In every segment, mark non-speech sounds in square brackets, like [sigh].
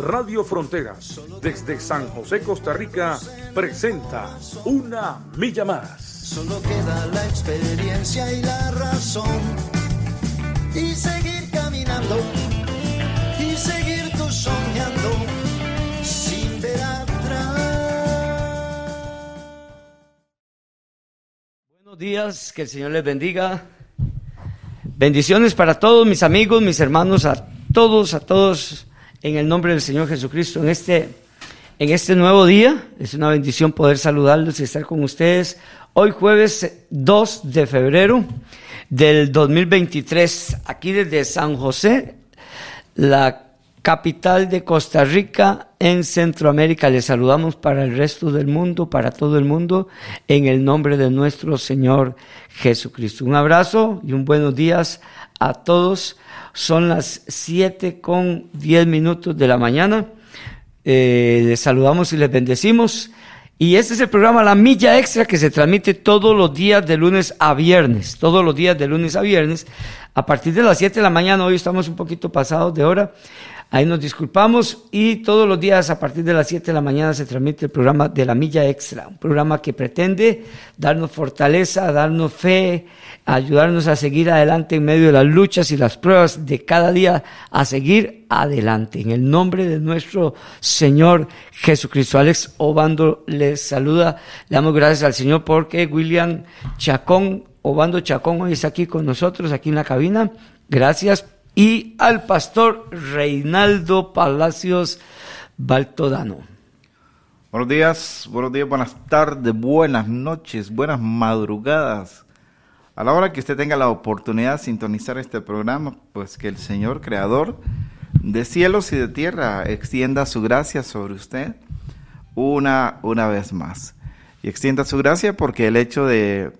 Radio Fronteras, desde San José, Costa Rica, presenta Una Milla Más. Solo queda la experiencia y la razón. Y seguir caminando, y seguir tú soñando, sin ver atrás. Buenos días, que el Señor les bendiga. Bendiciones para todos mis amigos, mis hermanos, a todos, a todos, en el nombre del Señor Jesucristo, en este, en este nuevo día. Es una bendición poder saludarlos y estar con ustedes. Hoy jueves 2 de febrero del 2023, aquí desde San José, la capital de Costa Rica en Centroamérica. Les saludamos para el resto del mundo, para todo el mundo, en el nombre de nuestro Señor Jesucristo. Un abrazo y un buenos días a todos. Son las 7 con 10 minutos de la mañana. Eh, les saludamos y les bendecimos. Y este es el programa La Milla Extra que se transmite todos los días de lunes a viernes. Todos los días de lunes a viernes. A partir de las 7 de la mañana, hoy estamos un poquito pasados de hora. Ahí nos disculpamos y todos los días a partir de las 7 de la mañana se transmite el programa de la Milla Extra, un programa que pretende darnos fortaleza, darnos fe, ayudarnos a seguir adelante en medio de las luchas y las pruebas de cada día, a seguir adelante. En el nombre de nuestro Señor Jesucristo. Alex Obando les saluda. Le damos gracias al Señor porque William Chacón, Obando Chacón, hoy está aquí con nosotros, aquí en la cabina. Gracias y al pastor Reinaldo Palacios Baltodano. Buenos días, buenos días, buenas tardes, buenas noches, buenas madrugadas. A la hora que usted tenga la oportunidad de sintonizar este programa, pues que el Señor Creador de cielos y de tierra extienda su gracia sobre usted una, una vez más. Y extienda su gracia porque el hecho de,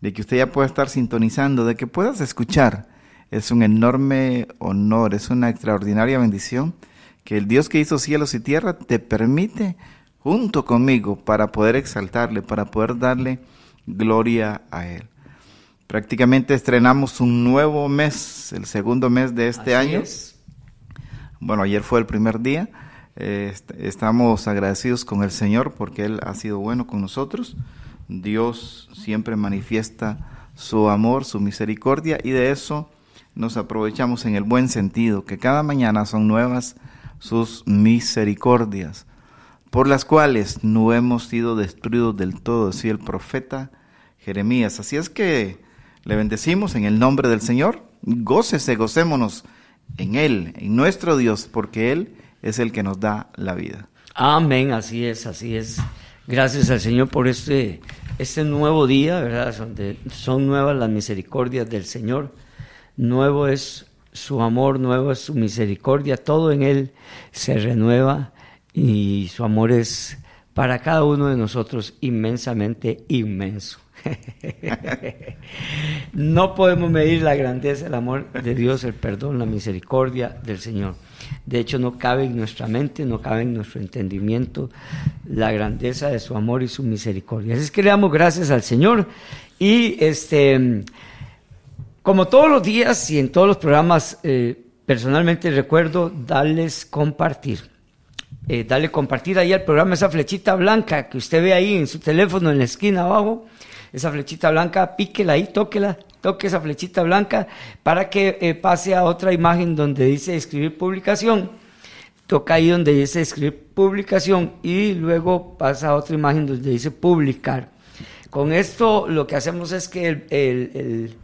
de que usted ya pueda estar sintonizando, de que puedas escuchar, es un enorme honor, es una extraordinaria bendición que el Dios que hizo cielos y tierra te permite junto conmigo para poder exaltarle, para poder darle gloria a Él. Prácticamente estrenamos un nuevo mes, el segundo mes de este año. Bueno, ayer fue el primer día. estamos agradecidos con el Señor porque Él ha sido bueno con nosotros. Dios siempre manifiesta su amor, su misericordia y de eso nos aprovechamos en el buen sentido, que cada mañana son nuevas sus misericordias, por las cuales no hemos sido destruidos del todo, decía el profeta Jeremías. Así es que le bendecimos en el nombre del Señor, gócese, gocémonos en Él, en nuestro Dios, porque Él es el que nos da la vida. Amén, así es, así es. Gracias al Señor por este, este nuevo día, ¿verdad? Son nuevas las misericordias del Señor nuevo es su amor, nuevo es su misericordia, todo en Él se renueva y su amor es para cada uno de nosotros inmensamente inmenso. [laughs] no podemos medir la grandeza, el amor de Dios, el perdón, la misericordia del Señor. De hecho, no cabe en nuestra mente, no cabe en nuestro entendimiento la grandeza de su amor y su misericordia. Así es que le damos gracias al Señor y este como todos los días y en todos los programas, eh, personalmente recuerdo darles compartir. Eh, darle compartir ahí al programa esa flechita blanca que usted ve ahí en su teléfono en la esquina abajo. Esa flechita blanca, píquela ahí, tóquela, toque esa flechita blanca para que eh, pase a otra imagen donde dice escribir publicación. Toca ahí donde dice escribir publicación y luego pasa a otra imagen donde dice publicar. Con esto lo que hacemos es que el el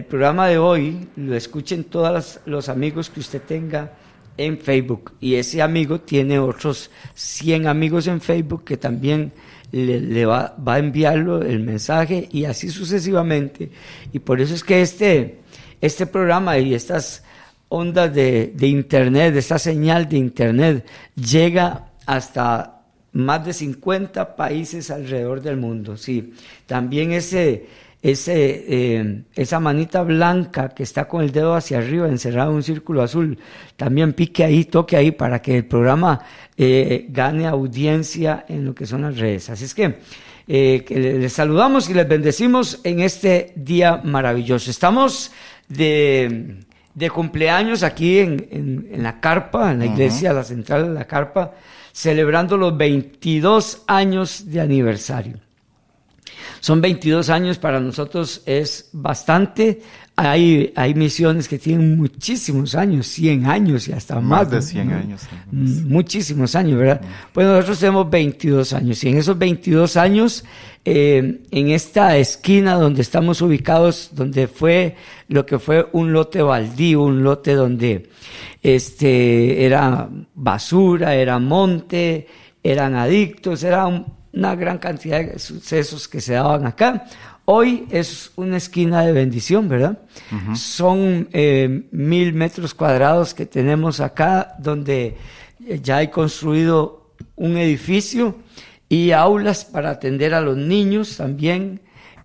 programa de hoy lo escuchen todos los amigos que usted tenga en Facebook y ese amigo tiene otros 100 amigos en Facebook que también le, va, a enviarlo el mensaje y así sucesivamente. Y por eso es que este, este programa y estas ondas de, de internet, esta señal de internet llega hasta más de 50 países alrededor del mundo, sí. También ese, ese, eh, esa manita blanca que está con el dedo hacia arriba, encerrado en un círculo azul, también pique ahí, toque ahí para que el programa eh, gane audiencia en lo que son las redes. Así es que, eh, que les saludamos y les bendecimos en este día maravilloso. Estamos de, de cumpleaños aquí en, en, en, la carpa, en la iglesia, la central de la carpa, celebrando los 22 años de aniversario. Son 22 años, para nosotros es bastante. Hay, hay misiones que tienen muchísimos años, 100 años y hasta más. Más de 100 ¿no? años. sí. Muchísimos años, ¿verdad? Pues nosotros tenemos 22 años y en esos 22 años, eh, en esta esquina donde estamos ubicados, donde fue lo que fue un lote baldío, un lote donde este, era basura, era monte, eran adictos, era un- una gran cantidad de sucesos que se daban acá. Hoy es una esquina de bendición, ¿verdad? Son eh, mil metros cuadrados que tenemos acá, donde ya hay construido un edificio y aulas para atender a los niños también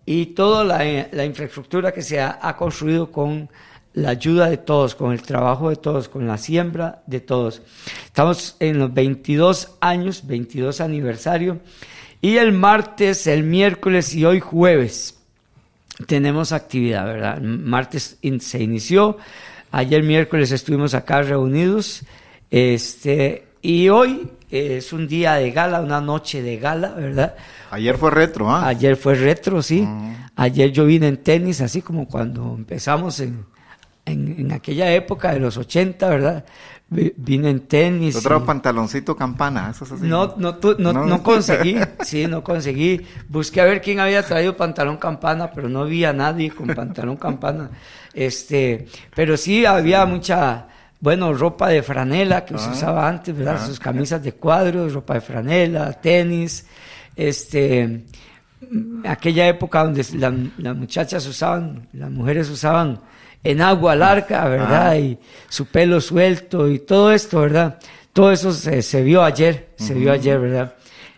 y toda la, la infraestructura que se ha, ha construido con la ayuda de todos, con el trabajo de todos, con la siembra de todos. Estamos en los 22 años, 22 aniversario, y el martes, el miércoles y hoy jueves tenemos actividad, ¿verdad? El martes in- se inició, ayer miércoles estuvimos acá reunidos, este, y hoy es un día de gala, una noche de gala, ¿verdad? Ayer fue retro, ¿ah? Ayer fue retro, sí. Ayer yo vine en tenis, así como cuando empezamos en, en, en aquella época de los 80, ¿verdad? Vi- Vine en tenis. Yo traigo y- pantaloncito campana, eso es así. no, no, tu- no, No. no conseguí, [laughs] sí, no conseguí. Busqué a ver quién había traído pantalón campana, pero no vi a nadie con pantalón campana. Este, pero sí había mucha, bueno, ropa de franela que se Ah. usaba antes, ¿verdad? Ah. Sus camisas de cuadros, ropa de franela, tenis, este, mm, aquella época donde la- las muchachas usaban, las mujeres usaban en agua larga, ¿verdad? Ah. Y su pelo suelto y todo esto, ¿verdad? Todo eso se, se vio ayer, se vio ayer, ¿verdad?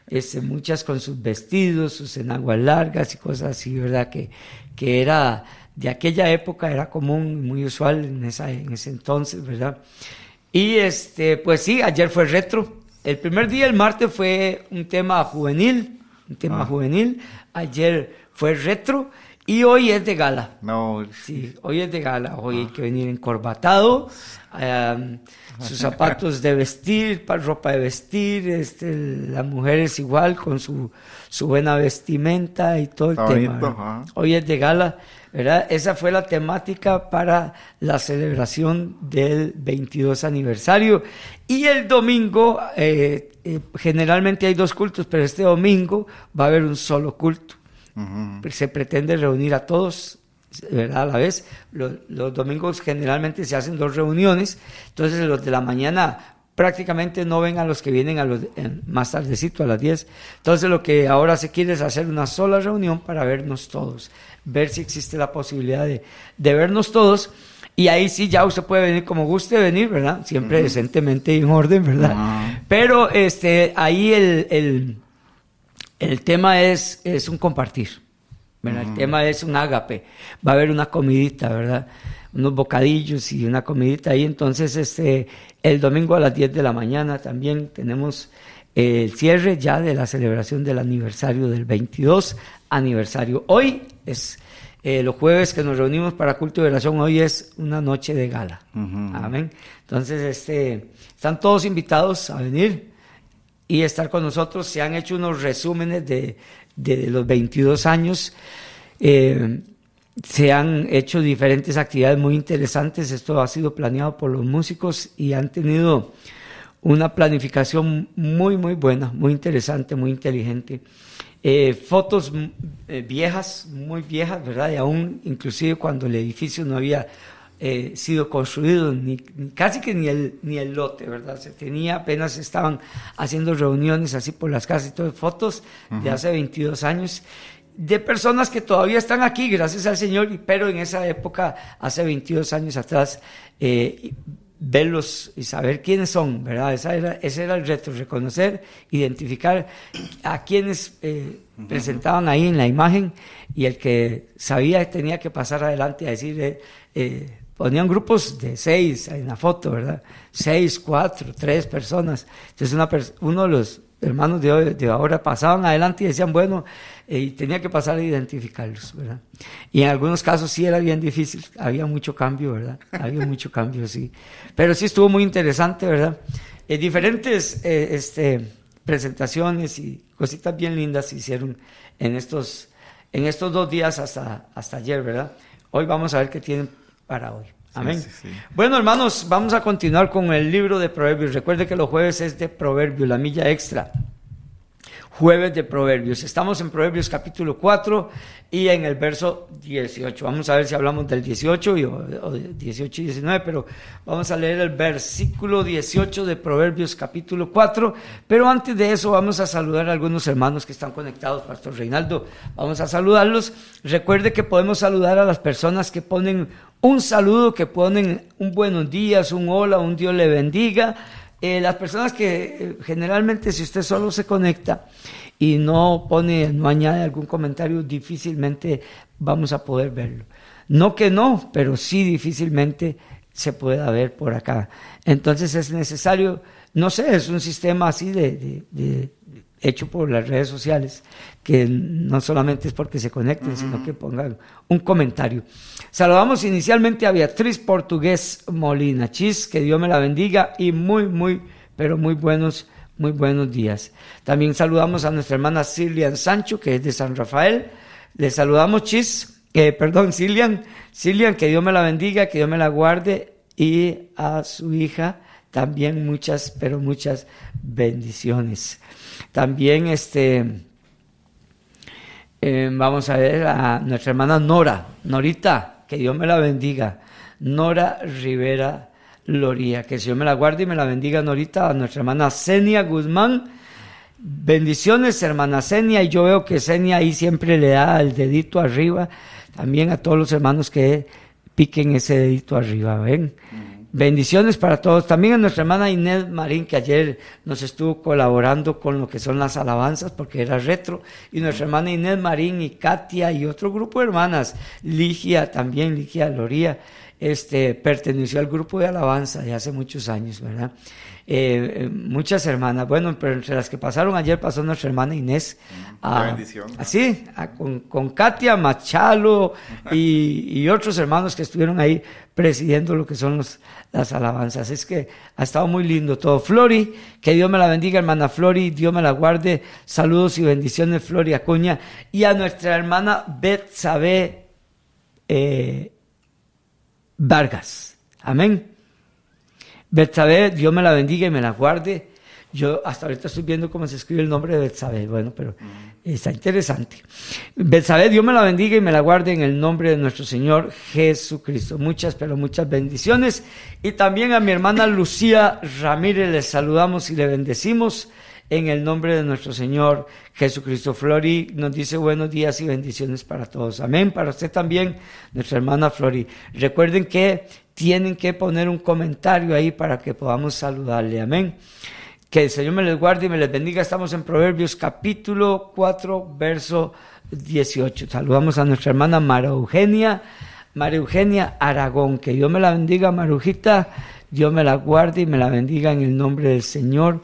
Este, muchas con sus vestidos, sus enaguas largas y cosas así, ¿verdad? Que, que era de aquella época, era común, muy usual en, esa, en ese entonces, ¿verdad? Y este, pues sí, ayer fue retro. El primer día, el martes, fue un tema juvenil, un tema Ah. juvenil. Ayer fue retro y hoy es de gala. No, Sí, hoy es de gala, hoy hay que venir encorbatado, sus [laughs] zapatos de vestir, pa- ropa de vestir, este, las mujeres igual con su, su buena vestimenta y todo el Está tema. Hoy es de gala, ¿verdad? Esa fue la temática para la celebración del 22 aniversario. Y el domingo, eh, eh, generalmente hay dos cultos, pero este domingo va a haber un solo culto se pretende reunir a todos ¿verdad? a la vez. Los, los domingos generalmente se hacen dos reuniones, entonces los de la mañana prácticamente no ven a los que vienen a los, en- más tardecito, a las 10. Entonces lo que ahora se quiere es hacer una sola reunión para vernos todos, ver si existe la posibilidad de, de vernos todos. Y ahí sí ya usted puede venir como guste venir, ¿verdad? Siempre decentemente y en orden, ¿verdad? Pero este, ahí el, el, el tema es, es un compartir. ¿verdad? El tema es un ágape. Va a haber una comidita, ¿verdad? Unos bocadillos y una comidita ahí. Entonces, este, el domingo a las 10 de la mañana también tenemos eh, el cierre ya de la celebración del aniversario del 22 aniversario. Hoy es eh, los jueves que nos reunimos para culto de oración. Hoy es una noche de gala. Amén. Entonces, este, están todos invitados a venir y estar con nosotros. Se han hecho unos resúmenes de, de los 22 años. Eh, se han hecho diferentes actividades muy interesantes. Esto ha sido planeado por los músicos y han tenido una planificación muy, muy buena, muy interesante, muy inteligente. Eh, fotos eh, viejas, muy viejas, ¿verdad? Y aún inclusive cuando el edificio no había eh, sido construido, ni, ni- casi que ni el, ni el lote, ¿verdad? Se tenía, apenas estaban haciendo reuniones así por las casas y todo, fotos de hace 22 años de personas que todavía están aquí, gracias al Señor, pero en esa época, hace 22 años atrás, eh, verlos y saber quiénes son, ¿verdad? Esa era, ese era el reto, reconocer, identificar a quienes eh, presentaban ahí en la imagen y el que sabía tenía que pasar adelante a decir, eh, ponían grupos de seis en la foto, ¿verdad? Seis, cuatro, tres personas. Entonces una uno de los hermanos de, de ahora pasaban adelante y decían, bueno, y tenía que pasar a identificarlos, ¿verdad? Y en algunos casos sí era bien difícil, había mucho cambio, ¿verdad? Había mucho [laughs] cambio, sí. Pero sí estuvo muy interesante, ¿verdad? Eh, diferentes eh, este, presentaciones y cositas bien lindas se hicieron en estos, en estos dos días hasta, hasta ayer, ¿verdad? Hoy vamos a ver qué tienen para hoy. Amén. Bueno, hermanos, vamos a continuar con el libro de Proverbios. Recuerde que los jueves es de Proverbios, la milla extra jueves de Proverbios. Estamos en Proverbios capítulo 4 y en el verso 18. Vamos a ver si hablamos del 18 y, o, 18 y 19, pero vamos a leer el versículo 18 de Proverbios capítulo 4. Pero antes de eso vamos a saludar a algunos hermanos que están conectados, Pastor Reinaldo. Vamos a saludarlos. Recuerde que podemos saludar a las personas que ponen un saludo, que ponen un buenos días, un hola, un Dios le bendiga eh, las personas que eh, generalmente si usted solo se conecta y no pone, no añade algún comentario, difícilmente vamos a poder verlo. No que no, pero sí difícilmente se pueda ver por acá. Entonces es necesario, no sé, es un sistema así de, hecho por las redes sociales, que no solamente es porque se conecten, sino que pongan un comentario. Saludamos inicialmente a Beatriz Portugués Molina Chis, que Dios me la bendiga y muy, muy, pero muy buenos, muy buenos días. También saludamos a nuestra hermana Cilian Sancho, que es de San Rafael. Le saludamos Chis, eh, perdón, Cilian, Cilian, que Dios me la bendiga, que Dios me la guarde y a su hija también muchas, pero muchas bendiciones. También este eh, vamos a ver a nuestra hermana Nora, Norita, que Dios me la bendiga. Nora Rivera Loría, que Dios me la guarde y me la bendiga Norita, a nuestra hermana Senia Guzmán. Bendiciones, hermana Senia, y yo veo que Senia ahí siempre le da el dedito arriba, también a todos los hermanos que piquen ese dedito arriba, ¿ven? Bendiciones para todos. También a nuestra hermana Inés Marín, que ayer nos estuvo colaborando con lo que son las alabanzas, porque era retro. Y nuestra hermana Inés Marín y Katia y otro grupo de hermanas, Ligia también, Ligia Loría, este, perteneció al grupo de alabanza de hace muchos años, ¿verdad? Eh, eh, muchas hermanas. Bueno, pero entre las que pasaron ayer pasó nuestra hermana Inés. Ah, bendición. Así, con, con, Katia Machalo y, y, otros hermanos que estuvieron ahí presidiendo lo que son los, las alabanzas. Es que ha estado muy lindo todo. Flori, que Dios me la bendiga, hermana Flori, Dios me la guarde. Saludos y bendiciones, Flori Acuña. Y a nuestra hermana Betsabe eh, Vargas. Amén. Betsabe, Dios me la bendiga y me la guarde. Yo hasta ahorita estoy viendo cómo se escribe el nombre de Betsabe. Bueno, pero está interesante. Betsabe, Dios me la bendiga y me la guarde en el nombre de nuestro Señor Jesucristo. Muchas, pero muchas bendiciones. Y también a mi hermana Lucía Ramírez le saludamos y le bendecimos en el nombre de nuestro Señor Jesucristo. Flori nos dice buenos días y bendiciones para todos. Amén. Para usted también, nuestra hermana Flori. Recuerden que tienen que poner un comentario ahí para que podamos saludarle. Amén. Que el Señor me les guarde y me les bendiga. Estamos en Proverbios capítulo 4, verso 18. Saludamos a nuestra hermana María Eugenia, María Eugenia Aragón. Que Dios me la bendiga, Marujita. Dios me la guarde y me la bendiga en el nombre del Señor.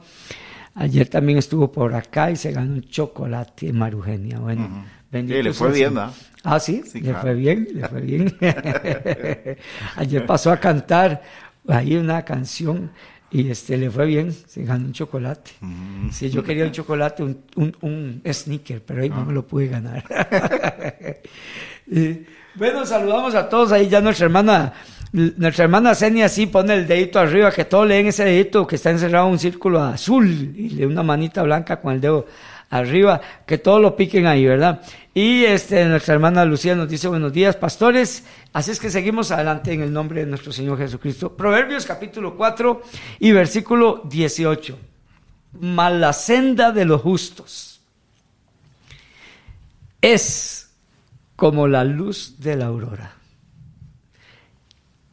Ayer también estuvo por acá y se ganó un chocolate, Marugenia. Bueno, bendito. le fue bien, ¿no? Ah, sí, le fue bien, le fue bien. [laughs] Ayer pasó a cantar ahí una canción y este le fue bien, se ganó un chocolate. Mm. Sí, yo quería un chocolate, un, un, un sneaker, pero ahí no me lo pude ganar. [laughs] bueno, saludamos a todos ahí, ya nuestra hermana, nuestra hermana Senia sí pone el dedito arriba, que todos leen ese dedito que está encerrado en un círculo azul y le una manita blanca con el dedo arriba, que todos lo piquen ahí, ¿verdad? Y este, nuestra hermana Lucía nos dice buenos días, pastores. Así es que seguimos adelante en el nombre de nuestro Señor Jesucristo. Proverbios capítulo 4 y versículo 18. Mala senda de los justos es como la luz de la aurora,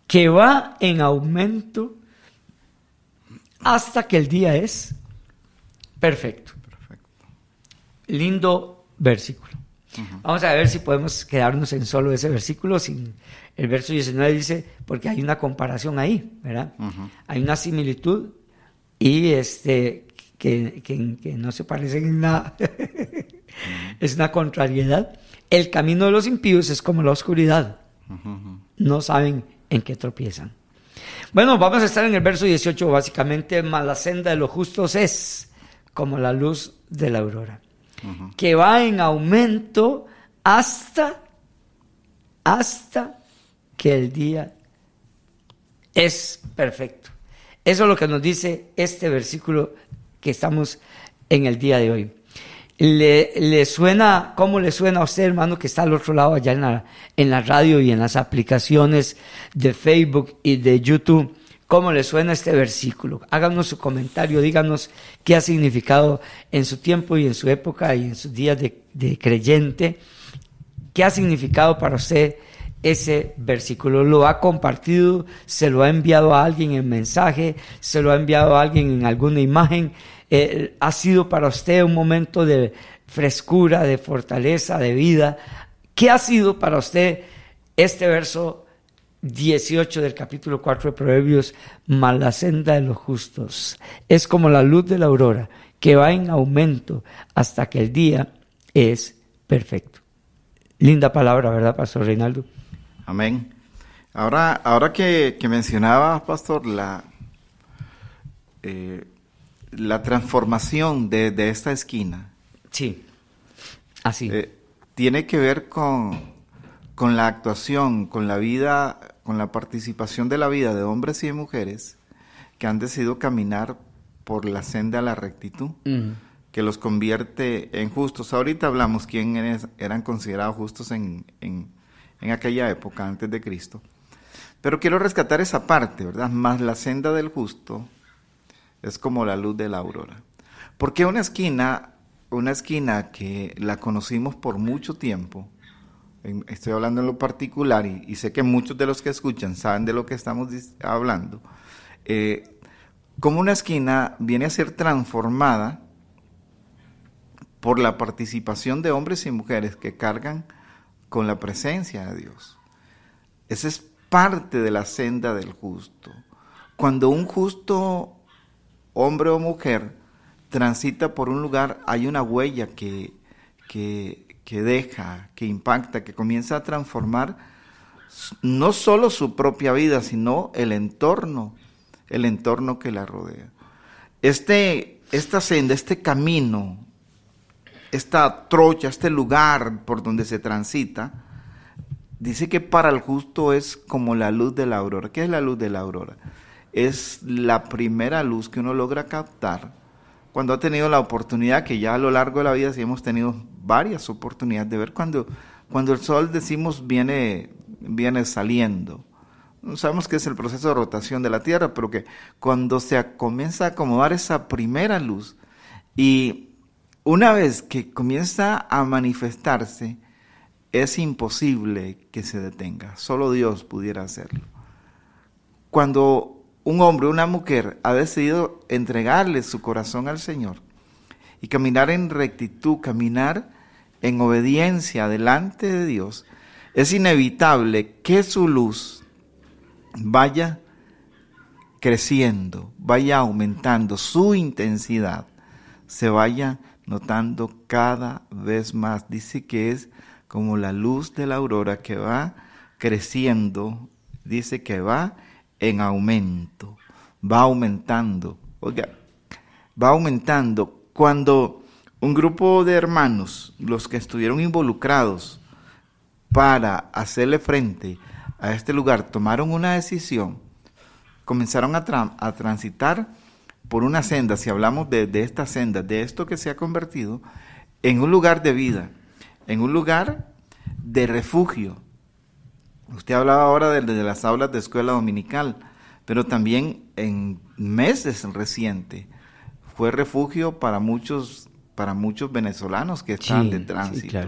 que va en aumento hasta que el día es perfecto. Lindo versículo. Vamos a ver si podemos quedarnos en solo ese versículo. Sin, el verso 19 dice, porque hay una comparación ahí, ¿verdad? Hay una similitud y este, que, que, no se parecen en nada. [laughs] es una contrariedad. El camino de los impíos es como la oscuridad. No saben en qué tropiezan. Bueno, vamos a estar en el verso 18, básicamente, más la senda de los justos es como la luz de la aurora, que va en aumento hasta, hasta que el día es perfecto. Eso es lo que nos dice este versículo que estamos en el día de hoy. ¿Le, suena, cómo le suena a usted, hermano, que está al otro lado allá en la, en la radio y en las aplicaciones de Facebook y de YouTube? ¿Cómo le suena este versículo? Háganos su comentario, díganos qué ha significado en su tiempo y en su época y en sus días de, creyente. ¿Qué ha significado para usted ese versículo. Lo ha compartido, se lo ha enviado a alguien en mensaje, se lo ha enviado a alguien en alguna imagen. Eh, ha sido para usted un momento de frescura, de fortaleza, de vida. ¿Qué ha sido para usted este verso 18 del capítulo 4 de Proverbios? Mas la senda de los justos es como la luz de la aurora que va en aumento hasta que el día es perfecto. Linda palabra, ¿verdad, Pastor Reinaldo? Amén. Ahora, ahora que, mencionaba, Pastor, la, eh, la transformación de, esta esquina. Sí, así. Eh, tiene que ver con, con la actuación, con la vida, con la participación de la vida de hombres y de mujeres que han decidido caminar por la senda a la rectitud, que los convierte en justos. Ahorita hablamos quién eran considerados justos en, en aquella época, antes de Cristo. Pero quiero rescatar esa parte, ¿verdad? Más la senda del justo es como la luz de la aurora. Porque una esquina, una esquina que la conocimos por mucho tiempo, estoy hablando en lo particular y, sé que muchos de los que escuchan saben de lo que estamos hablando, eh, como una esquina viene a ser transformada por la participación de hombres y mujeres que cargan con la presencia de Dios. Esa es parte de la senda del justo. Cuando un justo hombre o mujer transita por un lugar, hay una huella que, que, deja, que impacta, que comienza a transformar no solo su propia vida, sino el entorno, el entorno que la rodea. Este, esta senda, este camino esta trocha, este lugar por donde se transita, dice que para el justo es como la luz de la aurora. ¿Qué es la luz de la aurora? Es la primera luz que uno logra captar cuando ha tenido la oportunidad, que ya a lo largo de la vida sí hemos tenido varias oportunidades de ver cuando, cuando el sol, decimos, viene, viene saliendo. Sabemos que es el proceso de rotación de la Tierra, pero que cuando se comienza a acomodar esa primera luz y una vez que comienza a manifestarse, es imposible que se detenga. Solo Dios pudiera hacerlo. Cuando un hombre una mujer ha decidido entregarle su corazón al Señor y caminar en rectitud, caminar en obediencia delante de Dios, es inevitable que su luz vaya creciendo, vaya aumentando, su intensidad se vaya notando cada vez más. Dice que es como la luz de la aurora que va creciendo, dice que va en aumento, va aumentando. Oiga, va aumentando. Cuando un grupo de hermanos, los que estuvieron involucrados para hacerle frente a este lugar, tomaron una decisión, comenzaron a, transitar por una senda, si hablamos de, esta senda, de esto que se ha convertido en un lugar de vida, en un lugar de refugio. Usted hablaba ahora de, las aulas de escuela dominical, pero también en meses recientes fue refugio para muchos, para muchos venezolanos que están de tránsito.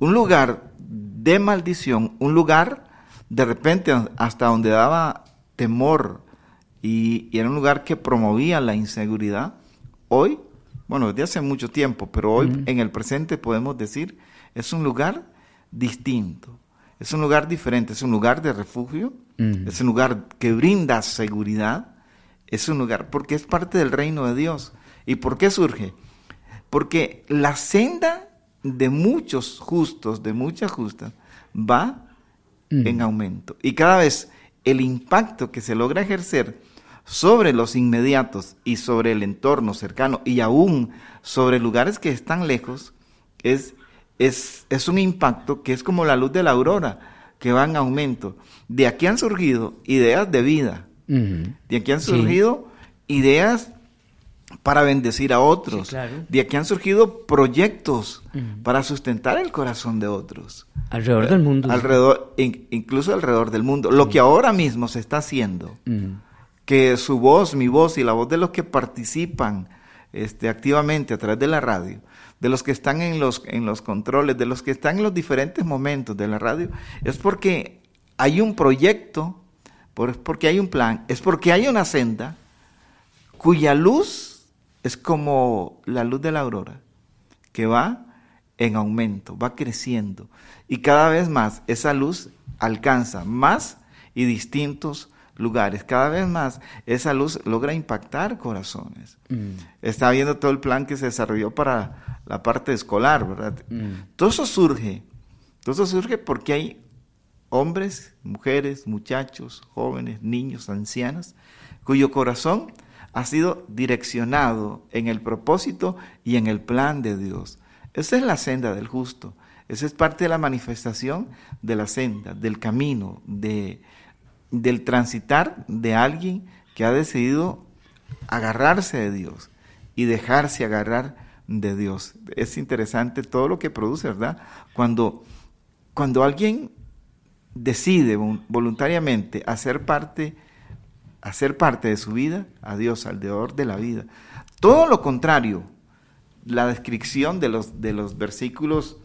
Un lugar de maldición, un lugar de repente hasta donde daba temor y, y era un lugar que promovía la inseguridad. Hoy, bueno, desde hace mucho tiempo, pero hoy en el presente podemos decir, es un lugar distinto, es un lugar diferente, es un lugar de refugio, es un lugar que brinda seguridad, es un lugar porque es parte del reino de Dios. ¿Y por qué surge? Porque la senda de muchos justos, de muchas justas, va en aumento. Y cada vez el impacto que se logra ejercer sobre los inmediatos y sobre el entorno cercano y aún sobre lugares que están lejos es, es, es un impacto que es como la luz de la aurora, que va en aumento. De aquí han surgido ideas de vida, de aquí han surgido ideas para bendecir a otros. De aquí han surgido proyectos para sustentar el corazón de otros. Alrededor del mundo. Alrededor, incluso alrededor del mundo. Lo que ahora mismo se está haciendo, que su voz, mi voz y la voz de los que participan este, activamente a través de la radio, de los que están en los, en los controles, de los que están en los diferentes momentos de la radio, es porque hay un proyecto, es porque hay un plan, es porque hay una senda cuya luz es como la luz de la aurora, que va en aumento, va creciendo. Y cada vez más esa luz alcanza más y distintos lugares. Cada vez más esa luz logra impactar corazones. Mm. Está viendo todo el plan que se desarrolló para la parte escolar, ¿verdad? Mm. Todo eso surge. Todo eso surge porque hay hombres, mujeres, muchachos, jóvenes, niños, ancianos, cuyo corazón ha sido direccionado en el propósito y en el plan de Dios. Esa es la senda del justo. Esa es parte de la manifestación de la senda, del camino, de, del transitar de alguien que ha decidido agarrarse de Dios y dejarse agarrar de Dios. Es interesante todo lo que produce, ¿verdad? Cuando, cuando alguien decide voluntariamente hacer parte hacer parte de su vida a Dios, al deor de la vida. Todo lo contrario, la descripción de los, de los versículos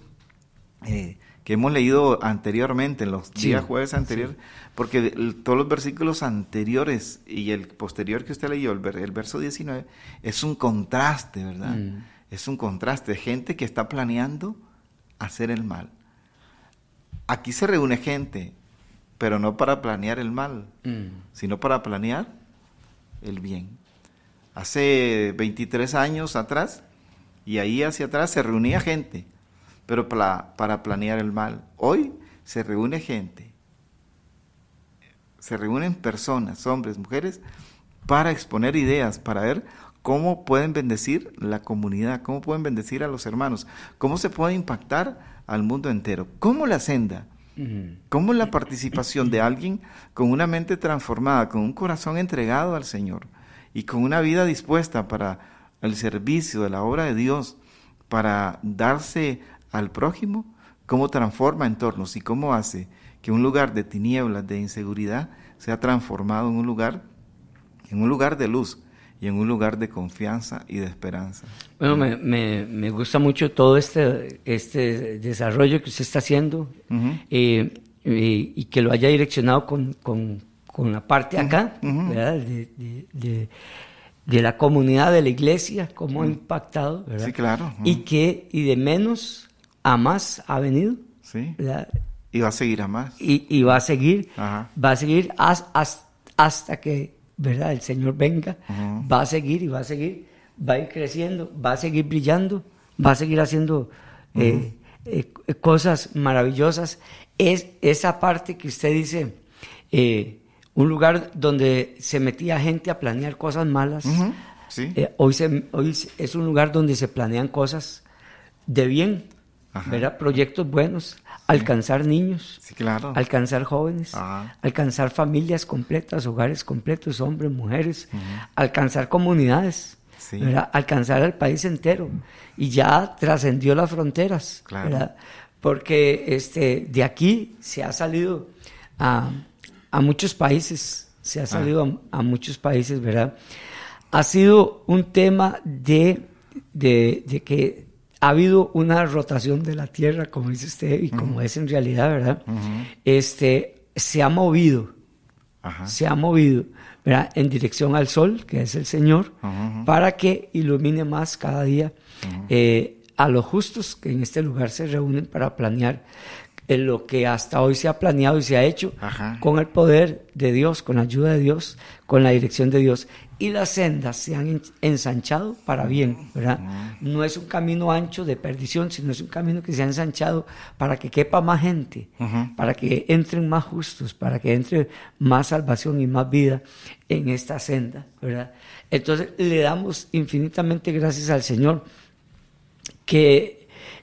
eh, que hemos leído anteriormente, en los días jueves anteriores, porque todos los versículos anteriores y el posterior que usted leyó, el, el verso 19, es un contraste, ¿verdad? Mm. Es un contraste de gente que está planeando hacer el mal. Aquí se reúne gente pero no para planear el mal, mm. sino para planear el bien. Hace 23 años atrás, y ahí hacia atrás se reunía gente, pero para, para planear el mal. Hoy se reúne gente, se reúnen personas, hombres, mujeres, para exponer ideas, para ver cómo pueden bendecir la comunidad, cómo pueden bendecir a los hermanos, cómo se puede impactar al mundo entero, cómo la senda ¿Cómo la participación de alguien con una mente transformada, con un corazón entregado al Señor y con una vida dispuesta para el servicio de la obra de Dios, para darse al prójimo, cómo transforma entornos y cómo hace que un lugar de tinieblas, de inseguridad, sea transformado en un lugar, en un lugar de luz, y en un lugar de confianza y de esperanza. Bueno, me, me, gusta mucho todo este, este desarrollo que usted está haciendo eh, y que lo haya direccionado con, con, con la parte acá, ¿verdad? De, de, de, la comunidad de la iglesia, cómo ha impactado, ¿verdad? Sí, claro. Y que y de menos a más ha venido. Sí. Y va a seguir a más. Y, y va a seguir, va a seguir hasta, hasta que ¿verdad? El Señor venga, va a seguir y va a seguir, va a ir creciendo, va a seguir brillando, va a seguir haciendo eh, eh, cosas maravillosas. Es esa parte que usted dice, eh, un lugar donde se metía gente a planear cosas malas. hoy, hoy es un lugar donde se planean cosas de bien, ¿verdad? Proyectos buenos, alcanzar niños, claro. alcanzar jóvenes, alcanzar familias completas, hogares completos, hombres, mujeres, alcanzar comunidades, alcanzar al país entero. Y ya trascendió las fronteras, porque este, de aquí se ha salido a, muchos países, se ha salido a, muchos países, ¿verdad? Ha sido un tema de, de, de que ha habido una rotación de la Tierra, como dice usted, y como es en realidad, ¿verdad? Este, se ha movido Ajá. se ha movido ¿verdad? en dirección al sol, que es el Señor, para que ilumine más cada día eh, a los justos que en este lugar se reúnen para planear en lo que hasta hoy se ha planeado y se ha hecho Ajá. con el poder de Dios, con la ayuda de Dios, con la dirección de Dios. Y las sendas se han en- ensanchado para bien, ¿verdad? No es un camino ancho de perdición, sino es un camino que se ha ensanchado para que quepa más gente, para que entren más justos, para que entre más salvación y más vida en esta senda, ¿verdad? Entonces le damos infinitamente gracias al Señor que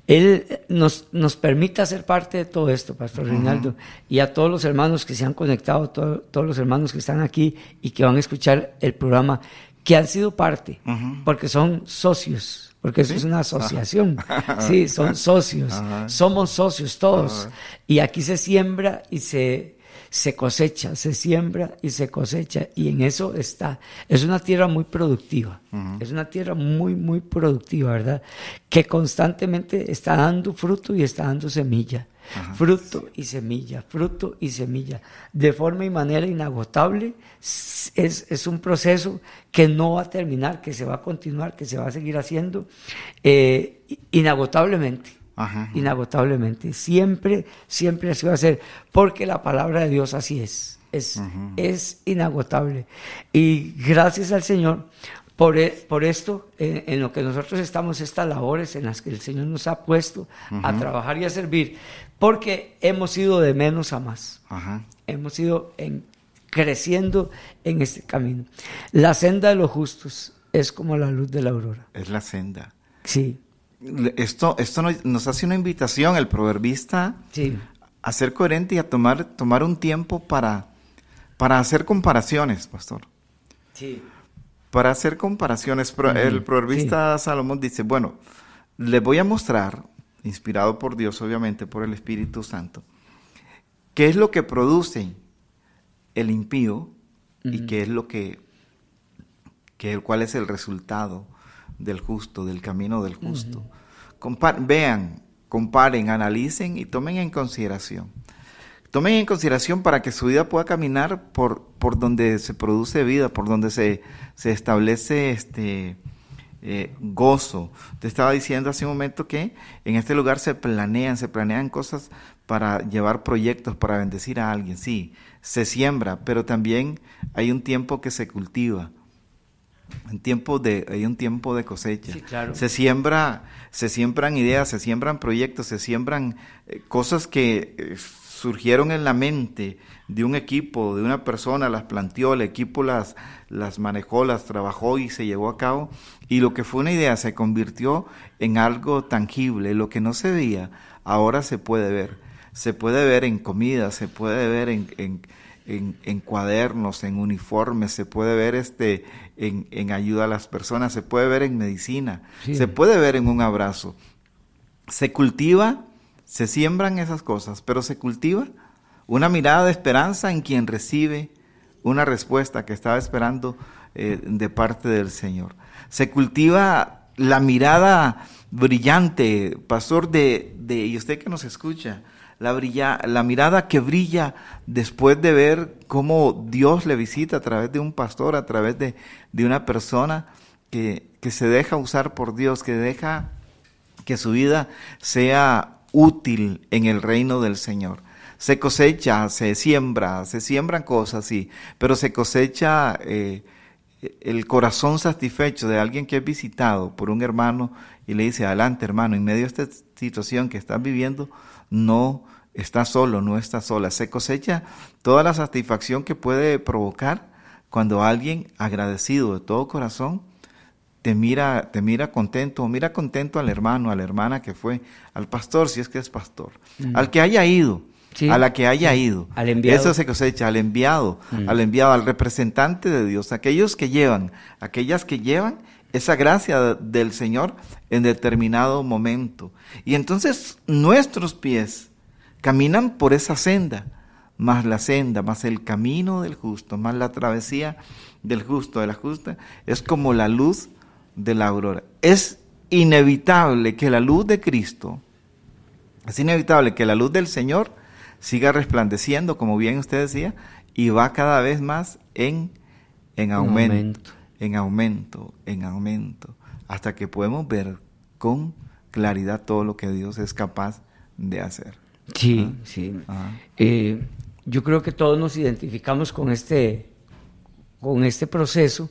Él nos, nos permita ser parte de todo esto, Pastor Reinaldo, y a todos los hermanos que se han conectado, to- todos los hermanos que están aquí y que van a escuchar el programa, que han sido parte, porque son socios, porque eso es una asociación, [laughs] sí, son socios, Ajá. somos socios todos, Ajá. y aquí se siembra y se, se cosecha, se siembra y se cosecha, y en eso está. Es una tierra muy productiva, es una tierra muy, muy productiva, ¿verdad? Que constantemente está dando fruto y está dando semilla. Fruto y semilla, fruto y semilla. De forma y manera inagotable, es, es un proceso que no va a terminar, que se va a continuar, que se va a seguir haciendo eh, inagotablemente Ajá. inagotablemente. Siempre, siempre así va a ser, porque la palabra de Dios así es, es, es inagotable. Y gracias al Señor por, e- por esto, en, en lo que nosotros estamos, estas labores en las que el Señor nos ha puesto a trabajar y a servir, porque hemos ido de menos a más hemos ido en- creciendo en este camino. La senda de los justos es como la luz de la aurora. Es la senda. Sí, Esto, esto nos, nos hace una invitación el proverbista sí, a ser coherente y a tomar, tomar un tiempo para, para hacer comparaciones, pastor. sí. Para hacer comparaciones, Pro- el proverbista Salomón dice, bueno, les voy a mostrar, inspirado por Dios, obviamente, por el Espíritu Santo, qué es lo que produce el impío y qué es lo que, que- cuál es el resultado del justo, del camino del justo. Compa- vean, comparen, analicen y tomen en consideración. Tomen en consideración para que su vida pueda caminar por, por donde se produce vida, por donde se, se establece este eh, gozo. Te estaba diciendo hace un momento que en este lugar se planean, se planean cosas para llevar proyectos, para bendecir a alguien. Sí, se siembra, pero también hay un tiempo que se cultiva. Un tiempo de, hay un tiempo de cosecha. Sí, claro. Se siembra, se siembran ideas, se siembran proyectos, se siembran eh, cosas que eh, surgieron en la mente de un equipo, de una persona, las planteó, el equipo las, las manejó, las trabajó y se llevó a cabo. Y lo que fue una idea se convirtió en algo tangible. Lo que no se veía, ahora se puede ver. Se puede ver en comida, se puede ver en, en, en, en cuadernos, en uniformes, se puede ver este en, en ayuda a las personas, se puede ver en medicina, Sí. se puede ver en un abrazo. Se cultiva, se siembran esas cosas, pero se cultiva una mirada de esperanza en quien recibe una respuesta que estaba esperando eh, de parte del Señor. Se cultiva la mirada brillante, pastor, de, de y usted que nos escucha, la, mirada que brilla después de ver cómo Dios le visita a través de un pastor, a través de, de una persona que, que se deja usar por Dios, que deja que su vida sea útil en el reino del Señor. Se cosecha, se siembra, se siembran cosas, sí, pero se cosecha eh, el corazón satisfecho de alguien que es visitado por un hermano y le dice, adelante hermano, en medio de esta situación que estás viviendo, no estás solo, no estás sola. Se cosecha toda la satisfacción que puede provocar cuando alguien agradecido de todo corazón te mira, te mira contento, o mira contento al hermano, a la hermana que fue, al pastor, si es que es pastor, al que haya ido, Sí, a la que haya ido. Al enviado. Eso se cosecha, al enviado, al enviado, al representante de Dios, aquellos que llevan, aquellas que llevan esa gracia del Señor en determinado momento. Y entonces nuestros pies caminan por esa senda, más la senda, más el camino del justo, más la travesía del justo, de la justa, es como la luz de la aurora. Es inevitable que la luz de Cristo, es inevitable que la luz del Señor siga resplandeciendo, como bien usted decía, y va cada vez más en, en aumento, aumento. En aumento, en aumento, hasta que podemos ver con claridad todo lo que Dios es capaz de hacer. Sí, sí. Ajá. Eh, yo creo que todos nos identificamos con este, con este proceso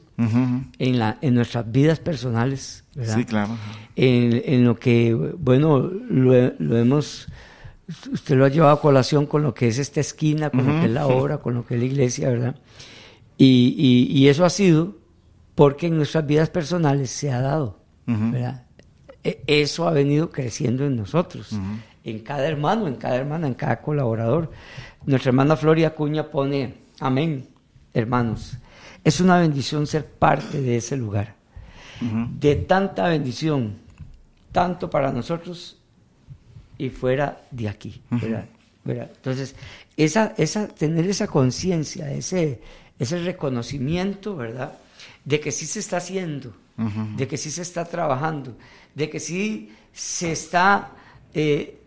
en, la, en nuestras vidas personales, ¿verdad? Sí, claro. en, en lo que, bueno, lo, he- lo hemos, usted lo ha llevado a colación con lo que es esta esquina, con lo que es la obra, con lo que es la iglesia, ¿verdad? Y, y- y eso ha sido porque en nuestras vidas personales se ha dado. E- Eso ha venido creciendo en nosotros, en cada hermano, en cada hermana, en cada colaborador. Nuestra hermana Floria Acuña pone, amén, hermanos. Es una bendición ser parte de ese lugar de tanta bendición, tanto para nosotros y fuera de aquí. ¿verdad? ¿verdad? Entonces, esa, esa, tener esa conciencia, ese, ese reconocimiento, ¿verdad? De que sí se está haciendo, de que sí se está trabajando, de que sí se está eh,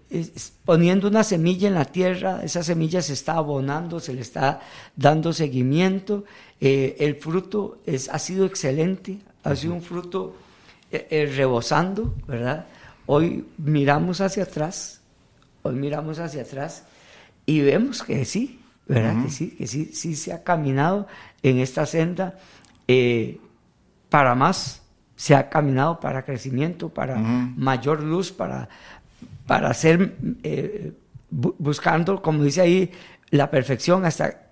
poniendo una semilla en la tierra, esa semilla se está abonando, se le está dando seguimiento, eh, el fruto es, ha sido excelente, ha sido un fruto eh, eh, rebosando, ¿verdad? Hoy miramos hacia atrás, hoy miramos hacia atrás y vemos que sí, ¿verdad? Que sí, que sí, sí se ha caminado en esta senda eh, para más, se ha caminado para crecimiento, para mayor luz, para, para ser, eh, bu- buscando, como dice ahí, la perfección hasta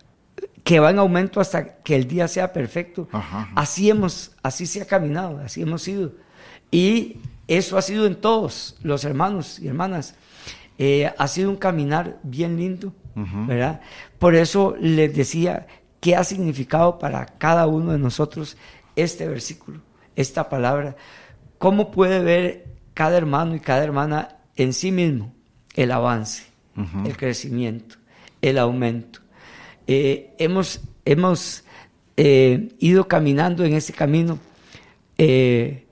que va en aumento hasta que el día sea perfecto. Ajá, ajá. Así hemos, así se ha caminado, así hemos sido. Y eso ha sido en todos los hermanos y hermanas. Eh, ha sido un caminar bien lindo. ¿verdad? Por eso les decía qué ha significado para cada uno de nosotros este versículo, esta palabra. ¿Cómo puede ver cada hermano y cada hermana en sí mismo el avance, el crecimiento, el aumento? Eh, hemos hemos eh, ido caminando en ese camino eh,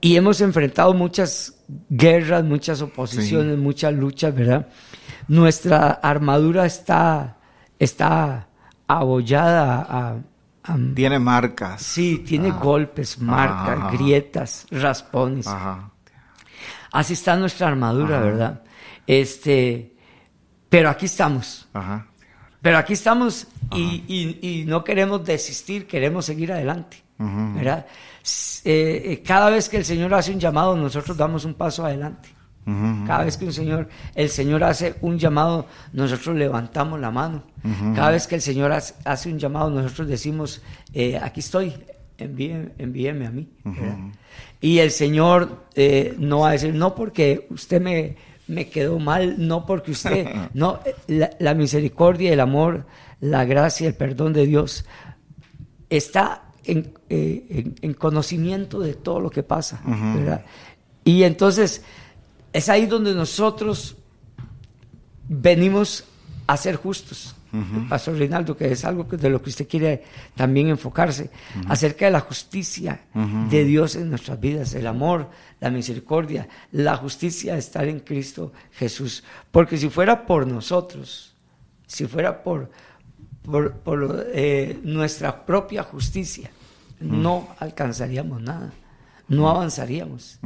y hemos enfrentado muchas guerras, muchas oposiciones, muchas luchas, ¿verdad? Nuestra armadura está, está abollada a, a- Tiene marcas. sí, tiene Ah. golpes, marcas, Ajá. grietas, raspones. Ajá. Así está nuestra armadura. ¿verdad? Este, pero aquí estamos. Ajá. Pero aquí estamos y, y- y no queremos desistir, queremos seguir adelante. ¿verdad? Eh, eh, cada vez que el Señor hace un llamado, nosotros damos un paso adelante. Ujú. Cada vez que un señor, el Señor hace un llamado, nosotros levantamos la mano. Ujú. Cada vez que el Señor hace, un llamado, nosotros decimos, eh, aquí estoy, envíe- envíeme a mí. ¿verdad? Y el Señor eh, no va a decir, no porque usted me, me quedó mal, no porque usted, [laughs] no, eh, la, la misericordia, el amor, la gracia, el perdón de Dios está en, eh, en- en conocimiento de todo lo que pasa, Ujú. ¿verdad? Y entonces es ahí donde nosotros venimos a ser justos. Pastor Reinaldo, que es algo que- de lo que usted quiere también enfocarse, acerca de la justicia de Dios en nuestras vidas, el amor, la misericordia, la justicia de estar en Cristo Jesús. Porque si fuera por nosotros, si fuera por, por, por, eh, nuestra propia justicia, no alcanzaríamos nada, no avanzaríamos,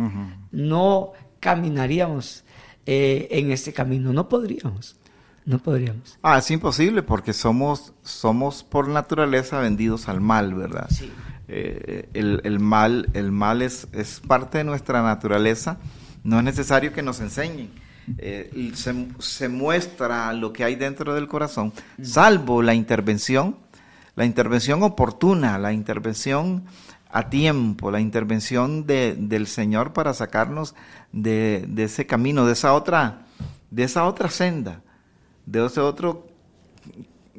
no caminaríamos eh, en este camino, no podríamos, no podríamos. Ah, es imposible porque somos, somos por naturaleza vendidos al mal, ¿verdad? Sí. Eh, el, el mal, el mal es, es parte de nuestra naturaleza. No es necesario que nos enseñen. Eh, se, se muestra lo que hay dentro del corazón, salvo la intervención, la intervención oportuna, la intervención a tiempo, la intervención de- del Señor para sacarnos de, de ese camino, de esa otra, de esa otra senda, de ese otro